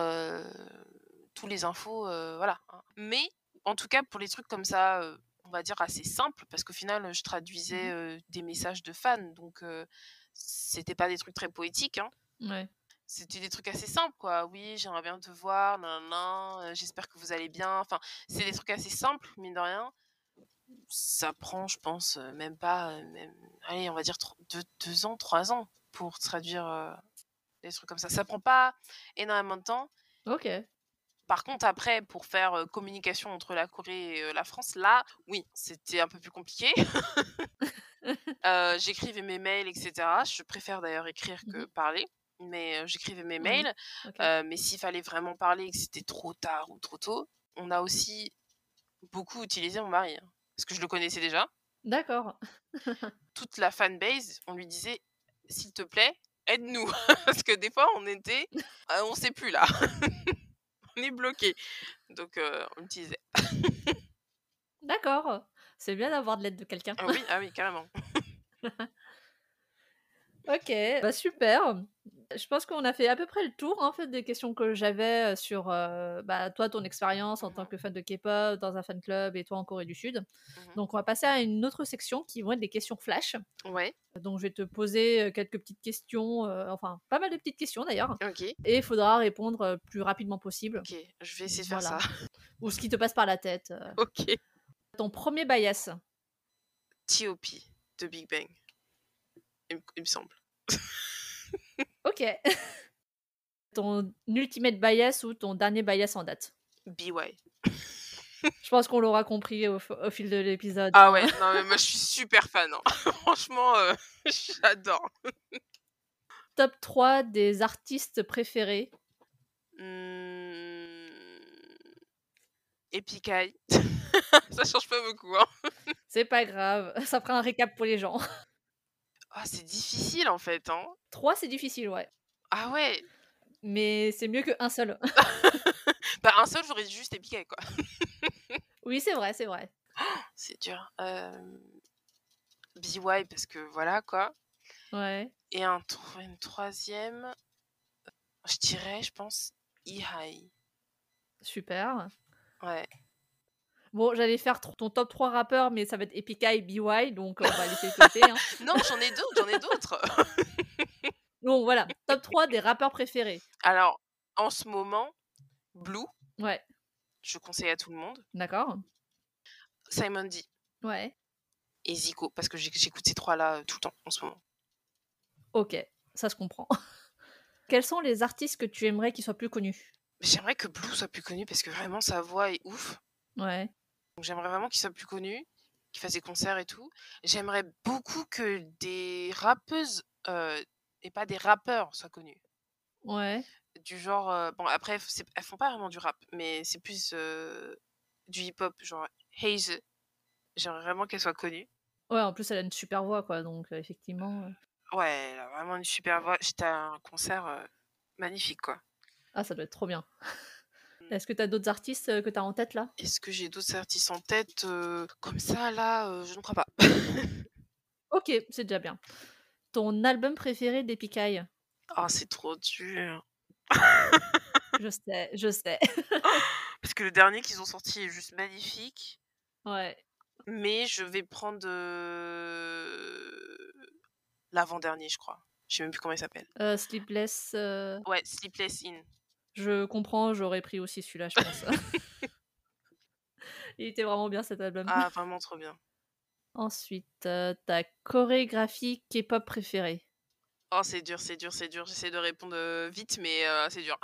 tous les infos, voilà. hein. Mais en tout cas, pour les trucs comme ça, euh, on va dire assez simples, parce qu'au final, je traduisais euh, des messages de fans, donc c'était pas des trucs très poétiques. Hein. Ouais. C'était des trucs assez simples, quoi. Oui, j'aimerais bien te voir, nan, j'espère que vous allez bien. Enfin, c'est des trucs assez simples, mine de rien. Ça prend, je pense, même pas, même, allez, on va dire deux, deux ans, trois ans pour traduire des trucs comme ça. Ça prend pas énormément de temps. Ok. Par contre, après, pour faire communication entre la Corée et la France, là, oui, c'était un peu plus compliqué. Euh, J'écrivais mes mails, etc. Je préfère d'ailleurs écrire que Mhm. parler, mais euh, j'écrivais mes mails. Euh, mais s'il fallait vraiment parler et que c'était trop tard ou trop tôt, on a aussi beaucoup utilisé mon mari. hein, parce que je le connaissais déjà. D'accord. Toute la fanbase, on lui disait s'il te plaît, aide-nous. parce que des fois, on était. euh, on sait plus là. on est bloqué. Donc, euh, on l'utilisait. D'accord. C'est bien d'avoir de l'aide de quelqu'un. Ah oui, ah oui, carrément. Ok, bah super. Je pense qu'on a fait à peu près le tour en fait des questions que j'avais sur euh, bah, toi ton expérience en tant Mhm. que fan de K-pop dans un fan club et toi en Corée du Sud. Mhm. Donc on va passer à une autre section qui vont être des questions flash. Ouais, Donc je vais te poser quelques petites questions, euh, enfin pas mal de petites questions d'ailleurs, ok, et il faudra répondre plus rapidement possible ok. Je vais essayer de faire ça. ou ce qui te passe par la tête. ok. Ton premier bias. T.O.P. de Big Bang. Il, il me semble. Ok. ton ultimate bias ou ton dernier bias en date? B.Y. Je pense qu'on l'aura compris au, fil de l'épisode. Ah ouais, non mais moi je suis super fan. hein. Franchement, euh, j'adore. Top 3 des artistes préférés. Mmh... Epic Eye. Ça change pas beaucoup. Hein. C'est pas grave, ça fera un récap pour les gens. Ah, c'est difficile en fait. Hein. 3, c'est difficile, ouais. Ah ouais. Mais c'est mieux qu'un seul. Bah un seul, j'aurais juste Eye quoi. oui, c'est vrai, c'est vrai. C'est dur. Euh... BY parce que voilà quoi. Ouais. Et un une troisième, je dirais, je pense, E-High. Super. Ouais. Bon, j'allais faire ton top 3 rappeurs, mais ça va être Epic Eye, BY, donc on va laisser de côté. hein. Non, j'en ai d'autres, j'en ai d'autres. Donc voilà, top 3 des rappeurs préférés. Alors, en ce moment, Blue, Ouais, je conseille à tout le monde. d'accord. Simon D Ouais. et Zico, parce que j'écoute ces trois-là euh, tout le temps en ce moment. Ok, ça se comprend. Quels sont les artistes que tu aimerais qu'ils soient plus connus? J'aimerais que Blue soit plus connu parce que vraiment sa voix est ouf. Ouais. Donc j'aimerais vraiment qu'il soit plus connu, qu'il fasse des concerts et tout. J'aimerais beaucoup que des rappeuses euh, et pas des rappeurs soient connus. Ouais. du genre euh, bon après c'est- elles font pas vraiment du rap mais c'est plus euh, du hip hop genre Haze j'aimerais vraiment qu'elle soit connue Ouais, en plus, elle a une super voix, quoi, donc euh, effectivement. euh, ouais elle a vraiment une super voix j'étais à un concert euh, magnifique quoi Ah, ça doit être trop bien. Est-ce que t'as d'autres artistes que t'as en tête là? Est-ce que j'ai d'autres artistes en tête comme ça là je ne crois pas Ok, c'est déjà bien. Ton album préféré d'Epic Eye oh c'est trop dur Je sais, je sais. parce que le dernier qu'ils ont sorti est juste magnifique ouais. mais je vais prendre euh, l'avant-dernier je crois je sais même plus comment il s'appelle Euh, Sleepless. euh, ouais Sleepless In Je comprends, j'aurais pris aussi celui-là, je pense. Il était vraiment bien cet album. ah vraiment trop bien Ensuite, euh, ta chorégraphie K-pop préférée? Oh, c'est dur, c'est dur, c'est dur. J'essaie de répondre euh, vite, mais euh, c'est dur.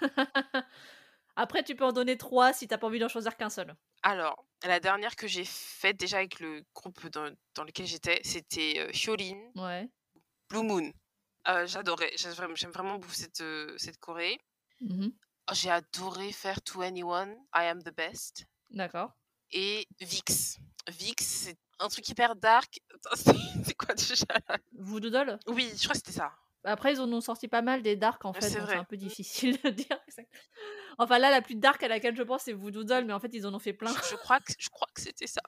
Après, tu peux en donner trois si t'as pas envie d'en choisir qu'un seul. Alors, la dernière que j'ai faite déjà avec le groupe dans, dans lequel j'étais, c'était euh, Hyolyn, Ouais. Blue Moon. Euh, J'adorais, j'aime vraiment beaucoup cette, euh, cette Corée. Oh, J'ai adoré faire 21, I Am the Best. D'accord. Et VIX. VIX, c'est un truc hyper dark. C'est quoi déjà? Là Voodoo Doll Oui, je crois que c'était ça. Après, ils en ont sorti pas mal des dark en fait, c'est un peu difficile de dire. Enfin, là, la plus dark à laquelle je pense, c'est Voodoo Doll, mais en fait, ils en ont fait plein. Je, je crois que, je crois que c'était ça.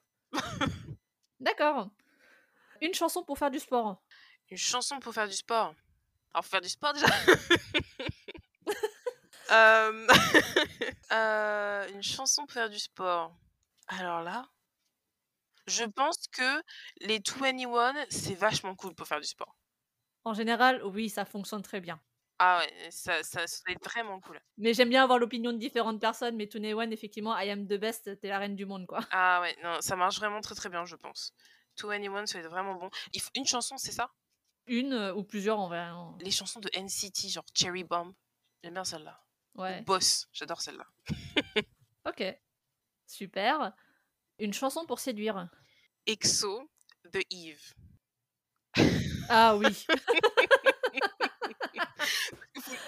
D'accord. Une chanson pour faire du sport. Une chanson pour faire du sport. Alors, pour faire du sport déjà. Euh, euh, une chanson pour faire du sport. Alors là, je pense que les 21, c'est vachement cool pour faire du sport. En général, oui, ça fonctionne très bien. Ah ouais, ça, ça, ça doit être vraiment cool. Mais j'aime bien avoir l'opinion de différentes personnes, mais Tune One, effectivement, I am the best, t'es la reine du monde, quoi. Ah ouais, non, ça marche vraiment très très bien, je pense. 21, ça va être vraiment bon. Une chanson, c'est ça? Une euh, ou plusieurs en vrai. hein. Les chansons de NCT, genre Cherry Bomb. J'aime bien celle-là. Ou Ouais. Boss, j'adore celle-là. Ok. Super. Une chanson pour séduire. EXO, The Eve. Ah oui.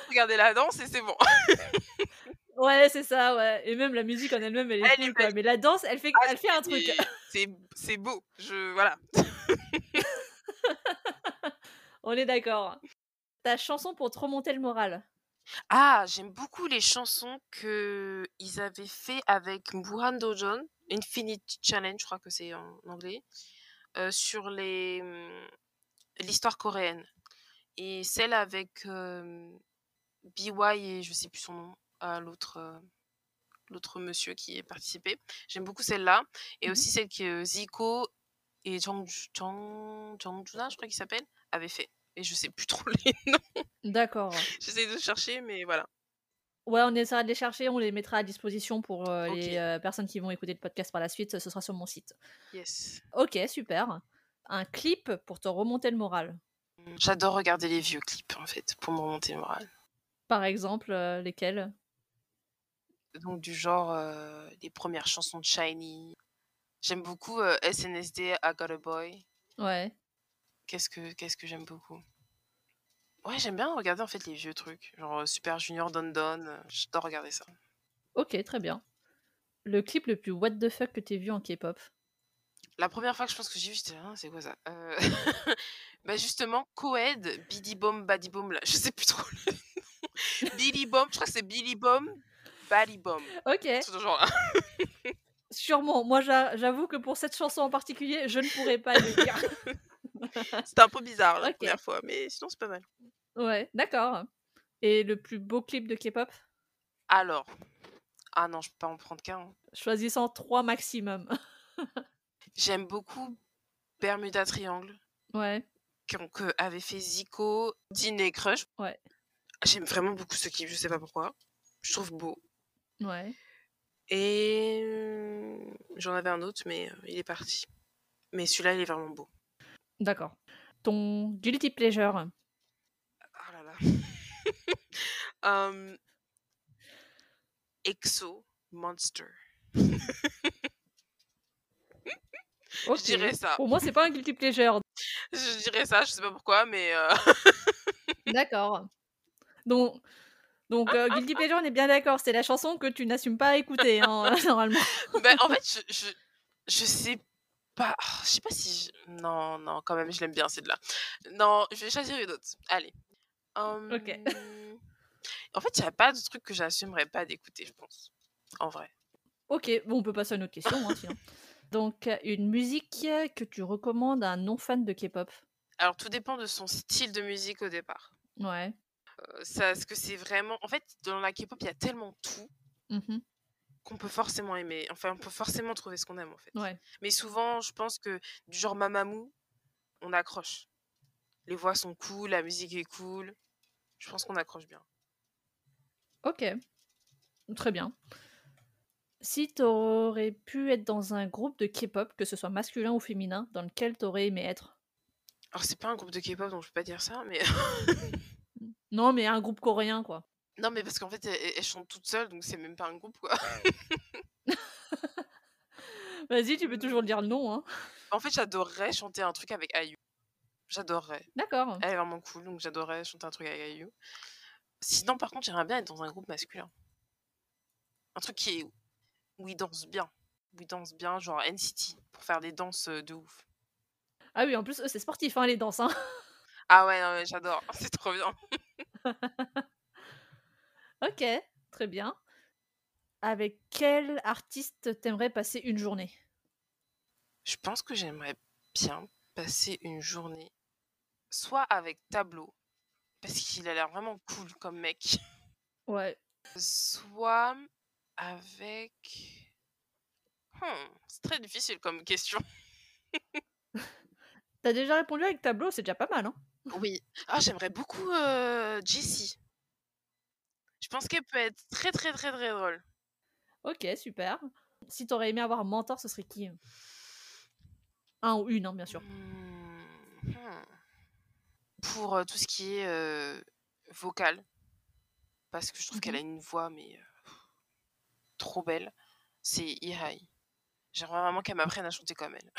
Regardez la danse et c'est bon. ouais, c'est ça, ouais. Et même la musique en elle-même, elle est Elle cool, quoi. belle. Mais la danse, elle fait, Ah, elle fait un truc. c'est- C'est c'est beau. Je voilà. On est d'accord. Ta chanson pour te remonter le moral. Ah, j'aime beaucoup les chansons que ils avaient fait avec Muhan Dojon, Infinite Challenge, je crois que c'est en anglais, euh, sur les hum, l'histoire coréenne. Et celle avec euh, BY et je sais plus son nom, ah, l'autre euh, l'autre monsieur qui est participé. J'aime beaucoup celle-là et Mhm. aussi celle que Zico et Jang Jang Jangjuna, je crois qu'il s'appelle, avaient fait. Et je sais plus trop les noms. D'accord. J'essaie de chercher, mais voilà. Ouais, on essaiera de les chercher, on les mettra à disposition pour euh, les euh, personnes qui vont écouter le podcast par la suite. Ce sera sur mon site. Yes. Ok, super. Un clip pour te remonter le moral. J'adore regarder les vieux clips, en fait, pour me remonter le moral. Par exemple, euh, lesquels? Donc du genre les premières chansons de Shiny. J'aime beaucoup SNSD, I Got a Boy. Ouais. Qu'est-ce que qu'est-ce que j'aime beaucoup? Ouais, j'aime bien regarder en fait les vieux trucs, genre euh, Super Junior, Don Don. euh, J'adore regarder ça. Ok, très bien. Le clip le plus what the fuck que t'aies vu en K-pop? La première fois que je pense que j'ai vu, j'étais Ah, c'est quoi ça? Euh, Bah justement, Coed, Biddy Bomb, Baddy Bomb, là, je sais plus trop le nom. Billy Bomb, je crois que c'est Billy Bomb, Baddy Bomb. Ok, C'est toujours là. sûrement. Moi, j'a- j'avoue que pour cette chanson en particulier, je ne pourrais pas le dire. C'était un peu bizarre la première fois, mais sinon c'est pas mal. ouais, d'accord. Et le plus beau clip de K-pop? Alors, ah non, je peux pas en prendre qu'un. hein. Choisissant trois maximum. J'aime beaucoup Bermuda Triangle, ouais, que avait fait Zico, Dean et Crush. Ouais. J'aime vraiment beaucoup ce clip, je sais pas pourquoi. Je trouve beau. ouais. Et euh, j'en avais un autre, mais euh, il est parti. Mais celui-là, il est vraiment beau. D'accord. Ton guilty pleasure Ah là là. Exo Monster. Je dirais ça. Pour moi, c'est pas un guilty pleasure. Je dirais ça, je sais pas pourquoi, mais euh, D'accord. Donc, donc euh, guilty pleasure, on est bien d'accord. C'est la chanson que tu n'assumes pas à écouter, hein, normalement. ben, en fait, je, je, je sais pas. ah, Je sais pas si. je- Non, non, quand même, je l'aime bien, celle-là. Non, je vais choisir une autre. Allez. Ok. En fait, il n'y a pas de truc que j'assumerais pas d'écouter, je pense. En vrai. Ok, bon, on peut passer à une autre question, hein, sinon. Donc, une musique que tu recommandes à un non-fan de K-pop? Alors, tout dépend de son style de musique au départ. Ouais. Euh, ça, ce que c'est vraiment. En fait, dans la K-pop, il y a tellement tout Mhm. Qu'on peut forcément aimer. Enfin, on peut forcément trouver ce qu'on aime, en fait. Ouais. Mais souvent, je pense que du genre Mamamoo, on accroche. Les voix sont cool, la musique est cool. Je pense qu'on accroche bien. Ok. Très bien. Si t'aurais pu être dans un groupe de K-pop, que ce soit masculin ou féminin, dans lequel t'aurais aimé être? Alors, c'est pas un groupe de K-pop, donc je peux pas dire ça, mais. Non, mais un groupe coréen, quoi. Non, mais parce qu'en fait, elles, elles chantent toutes seules, donc c'est même pas un groupe, quoi. Vas-y, tu peux toujours dire le nom, hein. en fait, j'adorerais chanter un truc avec IU. J'adorerais. D'accord. Elle est vraiment cool, donc j'adorerais chanter un truc avec IU. Sinon, par contre, j'aimerais bien être dans un groupe masculin. Un truc qui est... où ils dansent bien. Où ils dansent bien, genre NCT, pour faire des danses euh, de ouf. Ah oui, en plus, eux, c'est sportif, hein, les danses. Hein. Ah ouais, non, mais j'adore, c'est trop bien. ok, très bien. Avec quel artiste t'aimerais passer une journée? Je pense que j'aimerais bien passer une journée soit avec Tableau, parce qu'il a l'air vraiment cool comme mec, Ouais. soit avec... Hmm, c'est très difficile comme question. T'as déjà répondu avec tableau, c'est déjà pas mal, hein Oui. Ah, j'aimerais beaucoup euh, Jessie. Je pense qu'elle peut être très très très très drôle. Ok, super. Si t'aurais aimé avoir un mentor, ce serait qui? Un ou une, hein, bien sûr. Hmm, hmm. Pour euh, tout ce qui est euh, vocal, parce que je trouve qu'elle a une voix mais euh, trop belle, c'est Ihai. J'aimerais vraiment qu'elle m'apprenne à chanter comme elle.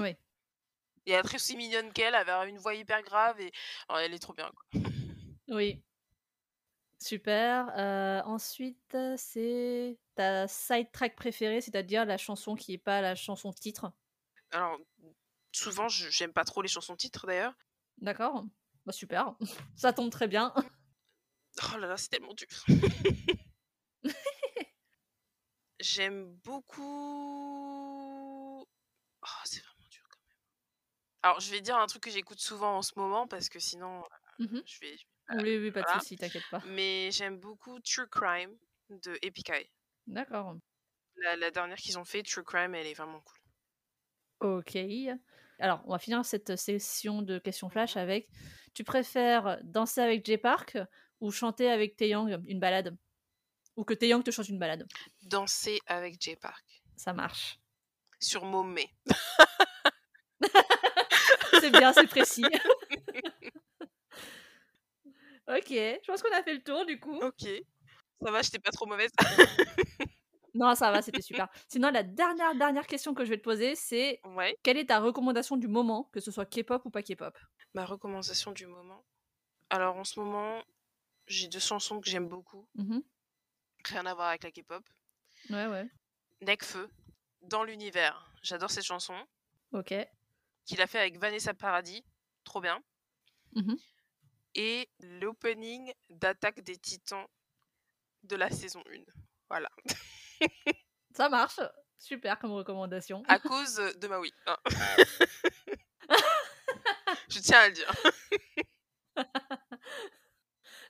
Oui. Et elle est très aussi mignonne qu'elle, elle avait une voix hyper grave et oh, elle est trop bien. Quoi. Oui. Super. Euh, ensuite, c'est ta side track préférée, c'est-à-dire la chanson qui est pas la chanson titre? Alors, souvent, j'aime pas trop les chansons titres d'ailleurs. D'accord bah, Super. Ça tombe très bien. Oh là là, c'est tellement dur. J'aime beaucoup. Oh, c'est vraiment dur quand même. Alors, je vais dire un truc que j'écoute souvent en ce moment parce que sinon, euh, Mhm. je vais. Oui, oui, pas de voilà. soucis, t'inquiète pas. Mais j'aime beaucoup True Crime de Epic Eye. D'accord. La, la dernière qu'ils ont fait, True Crime, elle est vraiment cool. Ok. Alors, on va finir cette session de questions flash avec tu préfères danser avec Jay Park ou chanter avec Taeyang une balade? Ou que Taeyang te chante une balade? Danser avec Jay Park. Ça marche. Sur Momé. C'est bien, c'est précis. ok, je pense qu'on a fait le tour du coup. Ok. Ça va, j'étais pas trop mauvaise. non, ça va, c'était super. Sinon, la dernière, dernière question que je vais te poser, c'est Ouais. quelle est ta recommandation du moment, que ce soit K-pop ou pas K-pop? Ma recommandation du moment. Alors en ce moment, j'ai deux chansons que j'aime beaucoup. Mhm. Rien à voir avec la K-pop. Ouais, ouais. Necfeu, Dans l'univers. J'adore cette chanson. Ok. Qu'il a fait avec Vanessa Paradis. Trop bien. Mhm. Et l'opening d'Attaque des Titans de la saison 1. Voilà. Ça marche. Super comme recommandation. À cause de Maui. hein. Je tiens à le dire.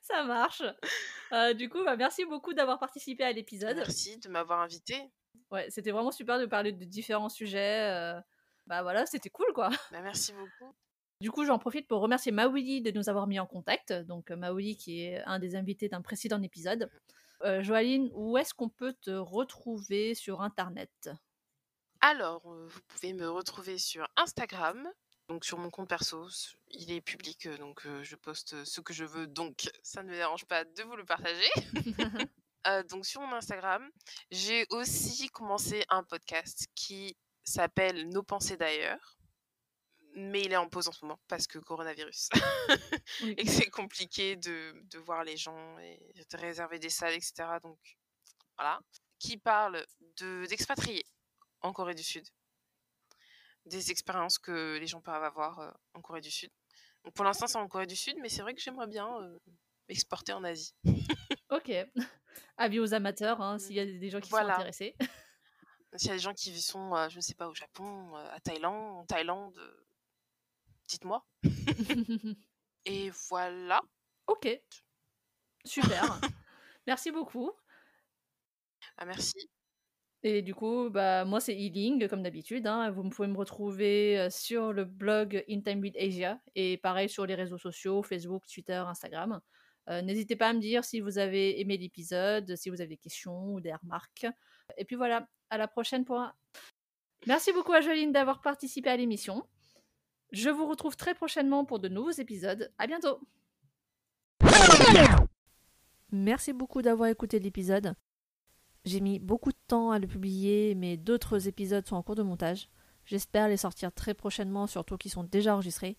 Ça marche. Euh, du coup, bah, merci beaucoup d'avoir participé à l'épisode. Merci de m'avoir invité. Ouais, c'était vraiment super de parler de différents sujets. euh, Bah voilà, c'était cool quoi. Bah, merci beaucoup. Du coup, j'en profite pour remercier Maouli de nous avoir mis en contact. Donc, euh, Maouli qui est un des invités d'un précédent épisode. Euh, Joaline, où est-ce qu'on peut te retrouver sur Internet? Alors, euh, vous pouvez me retrouver sur Instagram, donc sur mon compte perso. Il est public, euh, donc je poste ce que je veux, donc ça ne me dérange pas de vous le partager. Euh, donc sur mon Instagram, j'ai aussi commencé un podcast qui s'appelle Nos pensées d'ailleurs. Mais il est en pause en ce moment parce que coronavirus. Oui. et que c'est compliqué de, de voir les gens et de réserver des salles, etc. Donc voilà. Qui parle de- d'expatriés en Corée du Sud. Des expériences que les gens peuvent avoir euh, en Corée du Sud. Donc pour l'instant, c'est en Corée du Sud, mais c'est vrai que j'aimerais bien euh, exporter en Asie. Ok. Avis aux amateurs, hein, s'il y a des gens qui Voilà. sont intéressés. S'il y a des gens qui sont, euh, je ne sais pas, au Japon, euh, à Thaïlande, en Thaïlande, euh, dites-moi. Et voilà. ok. Super. Merci beaucoup. Ah, merci. Et du coup, bah, moi, c'est Healing, comme d'habitude. hein. Vous pouvez me retrouver euh, sur le blog In Time with Asia et pareil sur les réseaux sociaux, Facebook, Twitter, Instagram. Euh, N'hésitez pas à me dire si vous avez aimé l'épisode, si vous avez des questions ou des remarques. Et puis voilà, à la prochaine pour un... Merci beaucoup à Joline d'avoir participé à l'émission. Je vous retrouve très prochainement pour de nouveaux épisodes. À bientôt Merci beaucoup d'avoir écouté l'épisode. J'ai mis beaucoup de temps à le publier, mais d'autres épisodes sont en cours de montage. J'espère les sortir très prochainement, surtout qu'ils sont déjà enregistrés.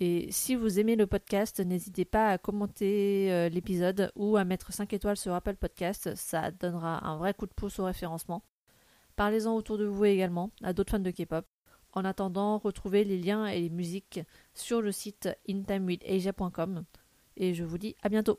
Et si vous aimez le podcast, n'hésitez pas à commenter euh, l'épisode ou à mettre 5 étoiles sur Apple Podcast, ça donnera un vrai coup de pouce au référencement. Parlez-en autour de vous également, à d'autres fans de K-pop. En attendant, retrouvez les liens et les musiques sur le site intimewithasia.com. Et je vous dis à bientôt.